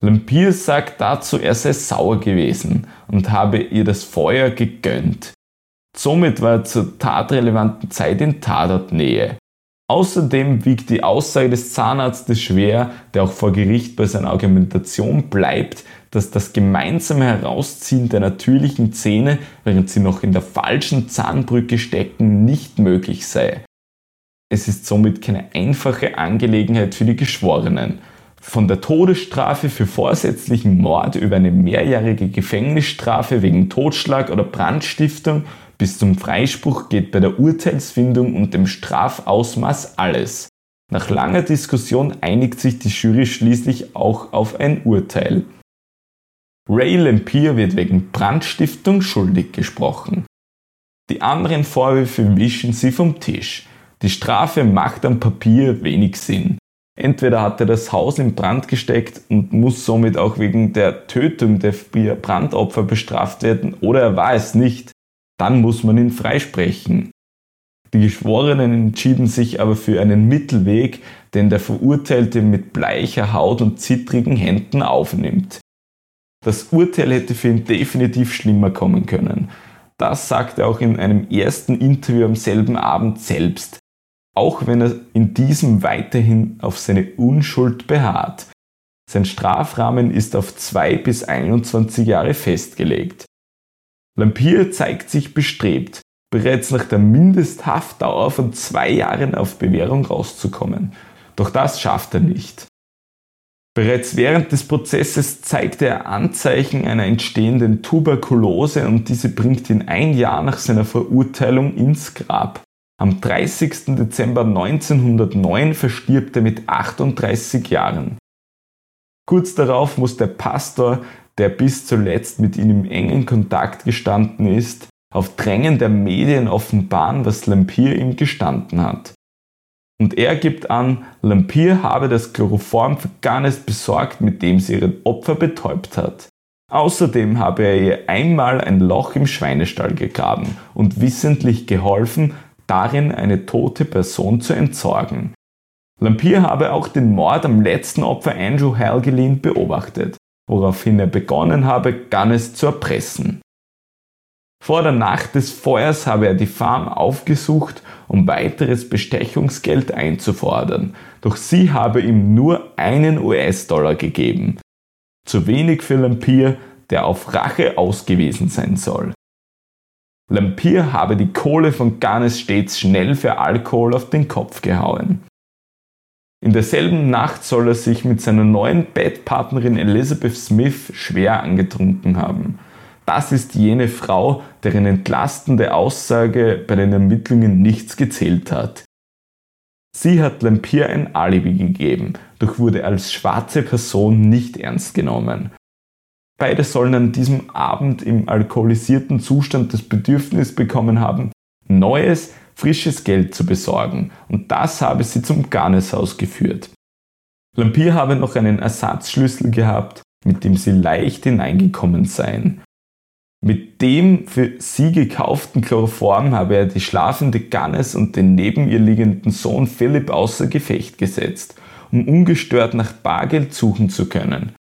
Lampier sagt dazu, er sei sauer gewesen und habe ihr das Feuer gegönnt. Somit war er zur tatrelevanten Zeit in Tatortnähe. Außerdem wiegt die Aussage des Zahnarztes schwer, der auch vor Gericht bei seiner Argumentation bleibt, dass das gemeinsame Herausziehen der natürlichen Zähne, während sie noch in der falschen Zahnbrücke stecken, nicht möglich sei. Es ist somit keine einfache Angelegenheit für die Geschworenen. Von der Todesstrafe für vorsätzlichen Mord über eine mehrjährige Gefängnisstrafe wegen Totschlag oder Brandstiftung bis zum Freispruch geht bei der Urteilsfindung und dem Strafausmaß alles. Nach langer Diskussion einigt sich die Jury schließlich auch auf ein Urteil. Ray Lampier wird wegen Brandstiftung schuldig gesprochen. Die anderen Vorwürfe wischen sie vom Tisch. Die Strafe macht am Papier wenig Sinn. Entweder hat er das Haus in Brand gesteckt und muss somit auch wegen der Tötung der Brandopfer bestraft werden, oder er war es nicht dann muss man ihn freisprechen. Die Geschworenen entschieden sich aber für einen Mittelweg, den der Verurteilte mit bleicher Haut und zittrigen Händen aufnimmt. Das Urteil hätte für ihn definitiv schlimmer kommen können. Das sagt er auch in einem ersten Interview am selben Abend selbst, auch wenn er in diesem weiterhin auf seine Unschuld beharrt. Sein Strafrahmen ist auf 2 bis 21 Jahre festgelegt. Lampier zeigt sich bestrebt, bereits nach der Mindesthaftdauer von zwei Jahren auf Bewährung rauszukommen. Doch das schafft er nicht. Bereits während des Prozesses zeigte er Anzeichen einer entstehenden Tuberkulose und diese bringt ihn ein Jahr nach seiner Verurteilung ins Grab. Am 30. Dezember 1909 verstirbt er mit 38 Jahren. Kurz darauf muss der Pastor der bis zuletzt mit ihm im engen Kontakt gestanden ist, auf Drängen der Medien offenbaren, was Lampier ihm gestanden hat. Und er gibt an, Lampier habe das Chloroform für Garnes besorgt, mit dem sie ihren Opfer betäubt hat. Außerdem habe er ihr einmal ein Loch im Schweinestall gegraben und wissentlich geholfen, darin eine tote Person zu entsorgen. Lampier habe auch den Mord am letzten Opfer Andrew Helgelin beobachtet woraufhin er begonnen habe, Gannes zu erpressen. Vor der Nacht des Feuers habe er die Farm aufgesucht, um weiteres Bestechungsgeld einzufordern, doch sie habe ihm nur einen US-Dollar gegeben. Zu wenig für Lampier, der auf Rache ausgewiesen sein soll. Lampier habe die Kohle von Gannes stets schnell für Alkohol auf den Kopf gehauen. In derselben Nacht soll er sich mit seiner neuen Bettpartnerin Elizabeth Smith schwer angetrunken haben. Das ist jene Frau, deren entlastende Aussage bei den Ermittlungen nichts gezählt hat. Sie hat Lampier ein Alibi gegeben, doch wurde als schwarze Person nicht ernst genommen. Beide sollen an diesem Abend im alkoholisierten Zustand das Bedürfnis bekommen haben, Neues, frisches Geld zu besorgen und das habe sie zum Garneshaus geführt. Lampier habe noch einen Ersatzschlüssel gehabt, mit dem sie leicht hineingekommen seien. Mit dem für sie gekauften Chloroform habe er die schlafende Gannes und den neben ihr liegenden Sohn Philipp außer Gefecht gesetzt, um ungestört nach Bargeld suchen zu können.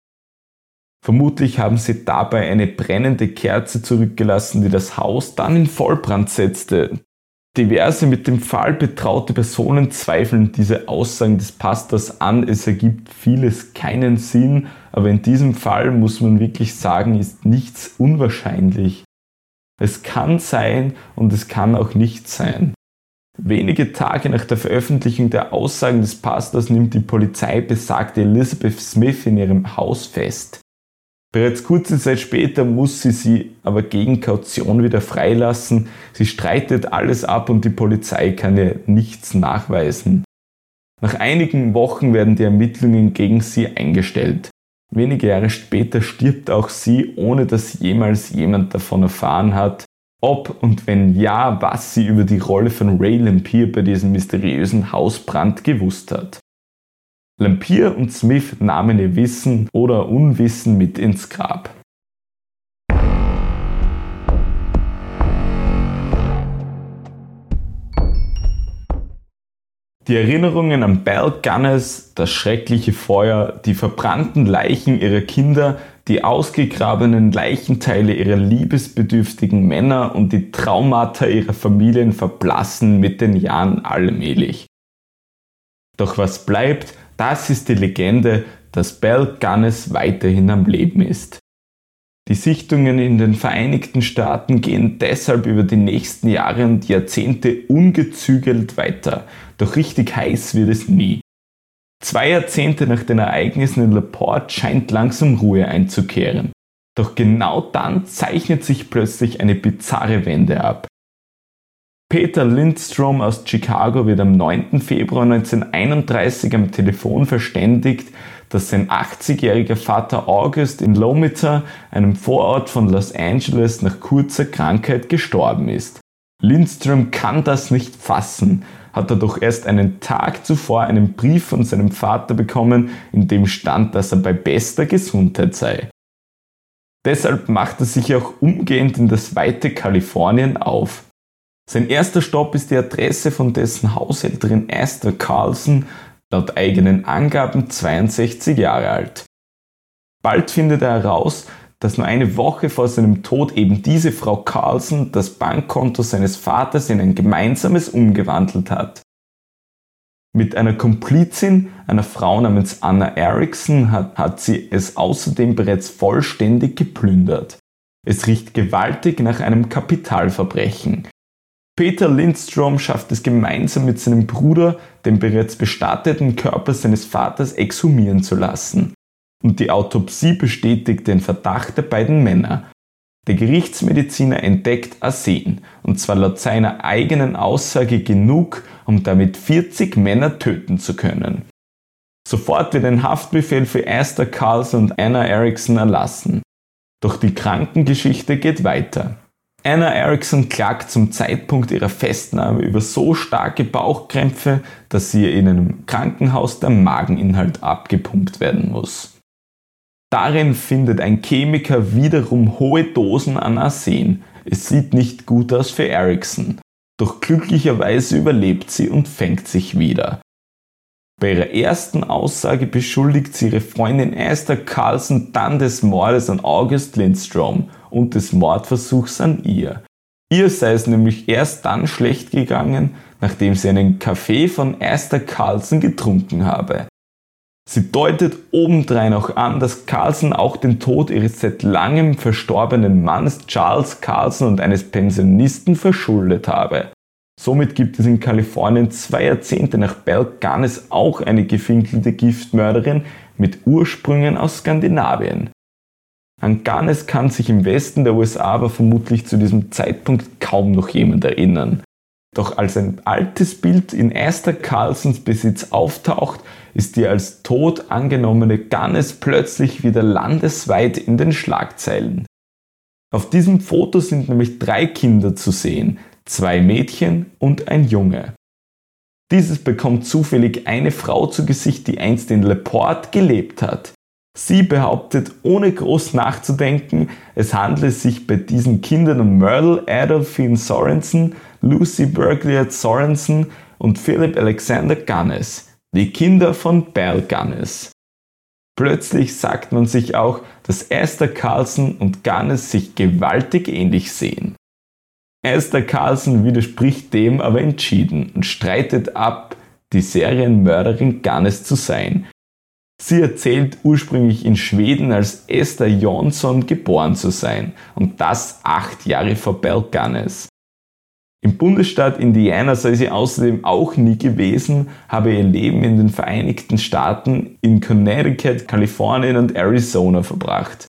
Vermutlich haben sie dabei eine brennende Kerze zurückgelassen, die das Haus dann in Vollbrand setzte, Diverse mit dem Fall betraute Personen zweifeln diese Aussagen des Pastors an. Es ergibt vieles keinen Sinn, aber in diesem Fall muss man wirklich sagen, ist nichts unwahrscheinlich. Es kann sein und es kann auch nicht sein. Wenige Tage nach der Veröffentlichung der Aussagen des Pastors nimmt die Polizei besagte Elizabeth Smith in ihrem Haus fest. Bereits kurze Zeit später muss sie sie aber gegen Kaution wieder freilassen. Sie streitet alles ab und die Polizei kann ihr nichts nachweisen. Nach einigen Wochen werden die Ermittlungen gegen sie eingestellt. Wenige Jahre später stirbt auch sie, ohne dass jemals jemand davon erfahren hat, ob und wenn ja, was sie über die Rolle von Ray Lampier bei diesem mysteriösen Hausbrand gewusst hat. Lampier und Smith nahmen ihr Wissen oder Unwissen mit ins Grab. Die Erinnerungen an Belle Gunness, das schreckliche Feuer, die verbrannten Leichen ihrer Kinder, die ausgegrabenen Leichenteile ihrer liebesbedürftigen Männer und die Traumata ihrer Familien verblassen mit den Jahren allmählich. Doch was bleibt, das ist die Legende, dass Bell Gunness weiterhin am Leben ist. Die Sichtungen in den Vereinigten Staaten gehen deshalb über die nächsten Jahre und Jahrzehnte ungezügelt weiter, doch richtig heiß wird es nie. Zwei Jahrzehnte nach den Ereignissen in LaPorte scheint langsam Ruhe einzukehren. Doch genau dann zeichnet sich plötzlich eine bizarre Wende ab. Peter Lindstrom aus Chicago wird am 9. Februar 1931 am Telefon verständigt, dass sein 80-jähriger Vater August in Lomita, einem Vorort von Los Angeles, nach kurzer Krankheit gestorben ist. Lindstrom kann das nicht fassen, hat er doch erst einen Tag zuvor einen Brief von seinem Vater bekommen, in dem stand, dass er bei bester Gesundheit sei. Deshalb macht er sich auch umgehend in das weite Kalifornien auf. Sein erster Stopp ist die Adresse von dessen Haushälterin Esther Carlson, laut eigenen Angaben 62 Jahre alt. Bald findet er heraus, dass nur eine Woche vor seinem Tod eben diese Frau Carlson das Bankkonto seines Vaters in ein gemeinsames umgewandelt hat. Mit einer Komplizin, einer Frau namens Anna Erickson, hat, hat sie es außerdem bereits vollständig geplündert. Es riecht gewaltig nach einem Kapitalverbrechen. Peter Lindstrom schafft es gemeinsam mit seinem Bruder, den bereits bestatteten Körper seines Vaters exhumieren zu lassen. Und die Autopsie bestätigt den Verdacht der beiden Männer. Der Gerichtsmediziner entdeckt Arsen, und zwar laut seiner eigenen Aussage genug, um damit 40 Männer töten zu können. Sofort wird ein Haftbefehl für Esther Carlson und Anna Erickson erlassen. Doch die Krankengeschichte geht weiter. Anna Erickson klagt zum Zeitpunkt ihrer Festnahme über so starke Bauchkrämpfe, dass ihr in einem Krankenhaus der Mageninhalt abgepumpt werden muss. Darin findet ein Chemiker wiederum hohe Dosen an Arsen. Es sieht nicht gut aus für Erickson, doch glücklicherweise überlebt sie und fängt sich wieder. Bei ihrer ersten Aussage beschuldigt sie ihre Freundin Esther Carlson dann des Mordes an August Lindstrom und des Mordversuchs an ihr. Ihr sei es nämlich erst dann schlecht gegangen, nachdem sie einen Kaffee von Esther Carlson getrunken habe. Sie deutet obendrein auch an, dass Carlson auch den Tod ihres seit langem verstorbenen Mannes Charles Carlson und eines Pensionisten verschuldet habe. Somit gibt es in Kalifornien zwei Jahrzehnte nach Belle Gunness auch eine gefinkelte Giftmörderin mit Ursprüngen aus Skandinavien. An Gunness kann sich im Westen der USA aber vermutlich zu diesem Zeitpunkt kaum noch jemand erinnern. Doch als ein altes Bild in Esther Carlsons Besitz auftaucht, ist die als tot angenommene Gunness plötzlich wieder landesweit in den Schlagzeilen. Auf diesem Foto sind nämlich drei Kinder zu sehen, zwei Mädchen und ein Junge. Dieses bekommt zufällig eine Frau zu Gesicht, die einst in LePort gelebt hat. Sie behauptet, ohne groß nachzudenken, es handle sich bei diesen Kindern um Myrtle Adolphine Sorensen, Lucy Bergliot Sorensen und Philip Alexander Gunness, die Kinder von Belle Gunness. Plötzlich sagt man sich auch, dass Esther Carlson und Gunness sich gewaltig ähnlich sehen. Esther Carlson widerspricht dem aber entschieden und streitet ab, die Serienmörderin Gannes zu sein. Sie erzählt ursprünglich in Schweden als Esther Jonsson geboren zu sein und das acht Jahre vor Bell Gannes. Im Bundesstaat Indiana sei sie außerdem auch nie gewesen, habe ihr Leben in den Vereinigten Staaten, in Connecticut, Kalifornien und Arizona verbracht.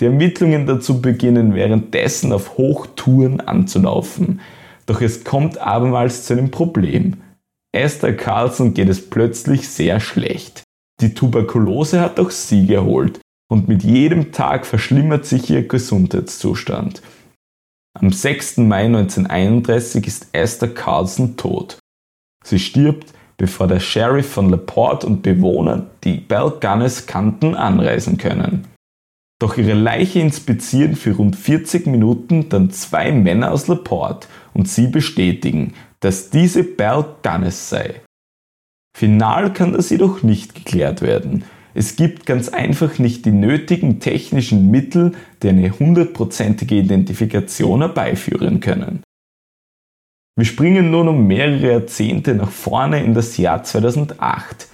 Die Ermittlungen dazu beginnen währenddessen auf Hochtouren anzulaufen. Doch es kommt abermals zu einem Problem. Esther Carlson geht es plötzlich sehr schlecht. Die Tuberkulose hat auch sie geholt und mit jedem Tag verschlimmert sich ihr Gesundheitszustand. Am 6. Mai 1931 ist Esther Carlson tot. Sie stirbt, bevor der Sheriff von LaPorte und Bewohner, die Belganes kannten, anreisen können. Doch ihre Leiche inspizieren für rund 40 Minuten dann zwei Männer aus LaPorte und sie bestätigen, dass diese Belganes sei. Final kann das jedoch nicht geklärt werden, es gibt ganz einfach nicht die nötigen technischen Mittel, die eine hundertprozentige Identifikation herbeiführen können. Wir springen nun um mehrere Jahrzehnte nach vorne in das Jahr 2008.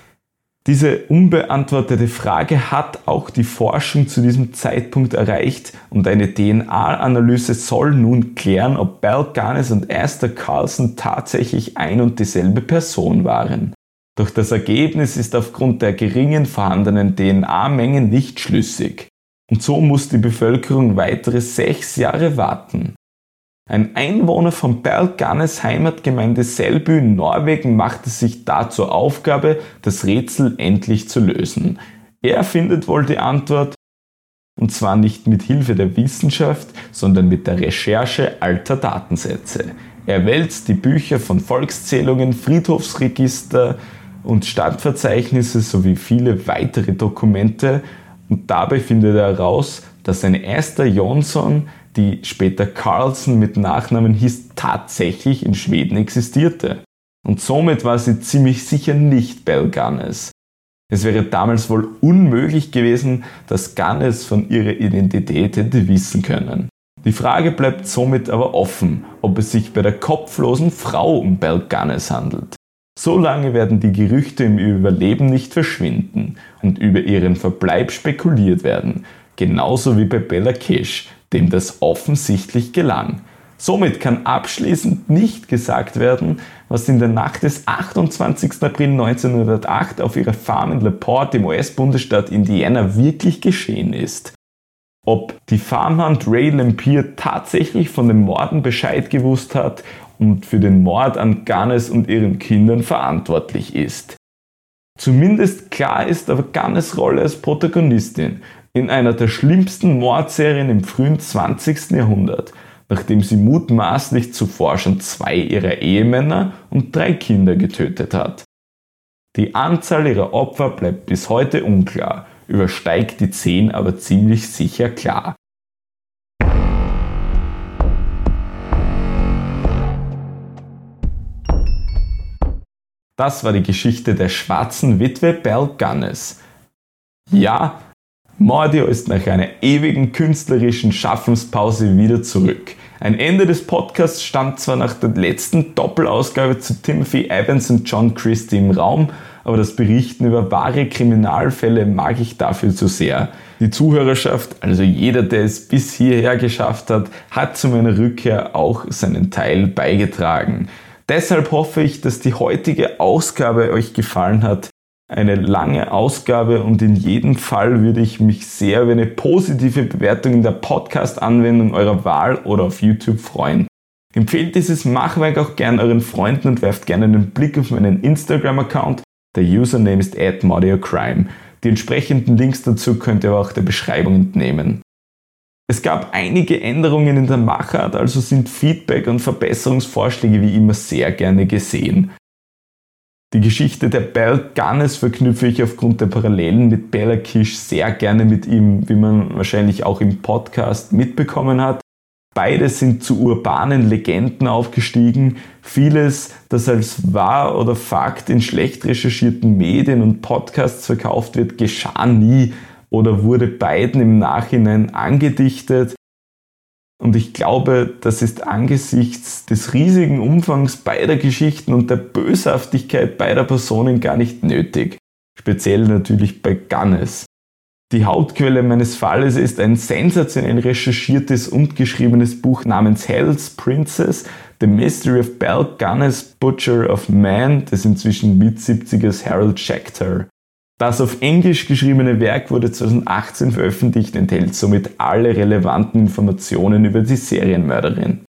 Diese unbeantwortete Frage hat auch die Forschung zu diesem Zeitpunkt erreicht und eine DNA-Analyse soll nun klären, ob Bell Garnes und Esther Carlson tatsächlich ein und dieselbe Person waren. Doch das Ergebnis ist aufgrund der geringen vorhandenen DNA-Mengen nicht schlüssig. Und so muss die Bevölkerung weitere sechs Jahre warten. Ein Einwohner von Berlganes Heimatgemeinde Selby in Norwegen machte sich da zur Aufgabe, das Rätsel endlich zu lösen. Er findet wohl die Antwort, und zwar nicht mit Hilfe der Wissenschaft, sondern mit der Recherche alter Datensätze. Er wälzt die Bücher von Volkszählungen, Friedhofsregister, und Standverzeichnisse sowie viele weitere Dokumente und dabei findet er heraus, dass eine Esther Jonsson, die später Carlson mit Nachnamen hieß, tatsächlich in Schweden existierte. Und somit war sie ziemlich sicher nicht Bell Gannes. Es wäre damals wohl unmöglich gewesen, dass Gannes von ihrer Identität hätte wissen können. Die Frage bleibt somit aber offen, ob es sich bei der kopflosen Frau um Bell Gannes handelt. So lange werden die Gerüchte im Überleben nicht verschwinden und über ihren Verbleib spekuliert werden, genauso wie bei Bella Kish, dem das offensichtlich gelang. Somit kann abschließend nicht gesagt werden, was in der Nacht des 28. April 1908 auf ihrer Farm in LaPorte im US-Bundesstaat Indiana wirklich geschehen ist. Ob die Farmhand Ray Lampier tatsächlich von den Morden Bescheid gewusst hat und für den Mord an Gannes und ihren Kindern verantwortlich ist. Zumindest klar ist aber Gannes Rolle als Protagonistin in einer der schlimmsten Mordserien im frühen 20. Jahrhundert, nachdem sie mutmaßlich zuvor schon zwei ihrer Ehemänner und drei Kinder getötet hat. Die Anzahl ihrer Opfer bleibt bis heute unklar, übersteigt die zehn aber ziemlich sicher klar. Das war die Geschichte der schwarzen Witwe Belle Gunness. Ja, Mordio ist nach einer ewigen künstlerischen Schaffenspause wieder zurück. Ein Ende des Podcasts stand zwar nach der letzten Doppelausgabe zu Timothy Evans und John Christie im Raum, aber das Berichten über wahre Kriminalfälle mag ich dafür zu sehr. Die Zuhörerschaft, also jeder, der es bis hierher geschafft hat, hat zu meiner Rückkehr auch seinen Teil beigetragen. Deshalb hoffe ich, dass die heutige Ausgabe euch gefallen hat. Eine lange Ausgabe und in jedem Fall würde ich mich sehr über eine positive Bewertung in der Podcast-Anwendung eurer Wahl oder auf YouTube freuen. Empfehlt dieses Machwerk auch gern euren Freunden und werft gerne einen Blick auf meinen Instagram-Account. Der Username ist @modiocrime. Die entsprechenden Links dazu könnt ihr auch der Beschreibung entnehmen. Es gab einige Änderungen in der Machart, also sind Feedback und Verbesserungsvorschläge wie immer sehr gerne gesehen. Die Geschichte der Bell Gunness verknüpfe ich aufgrund der Parallelen mit Bella Kish sehr gerne mit ihm, wie man wahrscheinlich auch im Podcast mitbekommen hat. Beide sind zu urbanen Legenden aufgestiegen. Vieles, das als wahr oder Fakt in schlecht recherchierten Medien und Podcasts verkauft wird, geschah nie oder wurde beiden im Nachhinein angedichtet. Und ich glaube, das ist angesichts des riesigen Umfangs beider Geschichten und der Böshaftigkeit beider Personen gar nicht nötig. Speziell natürlich bei Gunnes. Die Hauptquelle meines Falles ist ein sensationell recherchiertes und geschriebenes Buch namens Hell's Princess, The Mystery of Belle Gunness, Butcher of Man des inzwischen Mit-70ers Harold Schechter. Das auf Englisch geschriebene Werk wurde 2018 veröffentlicht, enthält somit alle relevanten Informationen über die Serienmörderin.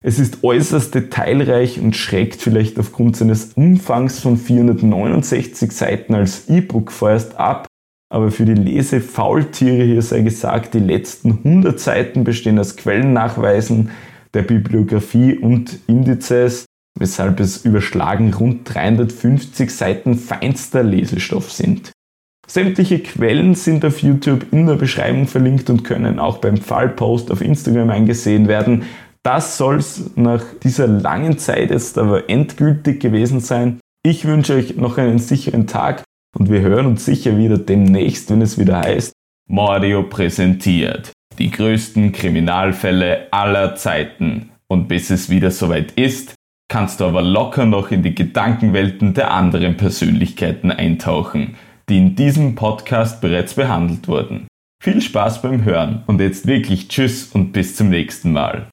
Es ist äußerst detailreich und schreckt vielleicht aufgrund seines Umfangs von 469 Seiten als E-Book vorerst ab, aber für die Lesefaultiere hier sei gesagt, die letzten 100 Seiten bestehen aus Quellennachweisen der Bibliografie und Indizes, weshalb es überschlagen rund 350 Seiten feinster Lesestoff sind. Sämtliche Quellen sind auf YouTube in der Beschreibung verlinkt und können auch beim Fallpost auf Instagram eingesehen werden. Das soll es nach dieser langen Zeit jetzt aber endgültig gewesen sein. Ich wünsche euch noch einen sicheren Tag und wir hören uns sicher wieder demnächst, wenn es wieder heißt Mordio präsentiert die größten Kriminalfälle aller Zeiten. Und bis es wieder soweit ist, kannst du aber locker noch in die Gedankenwelten der anderen Persönlichkeiten eintauchen, die in diesem Podcast bereits behandelt wurden. Viel Spaß beim Hören und jetzt wirklich Tschüss und bis zum nächsten Mal.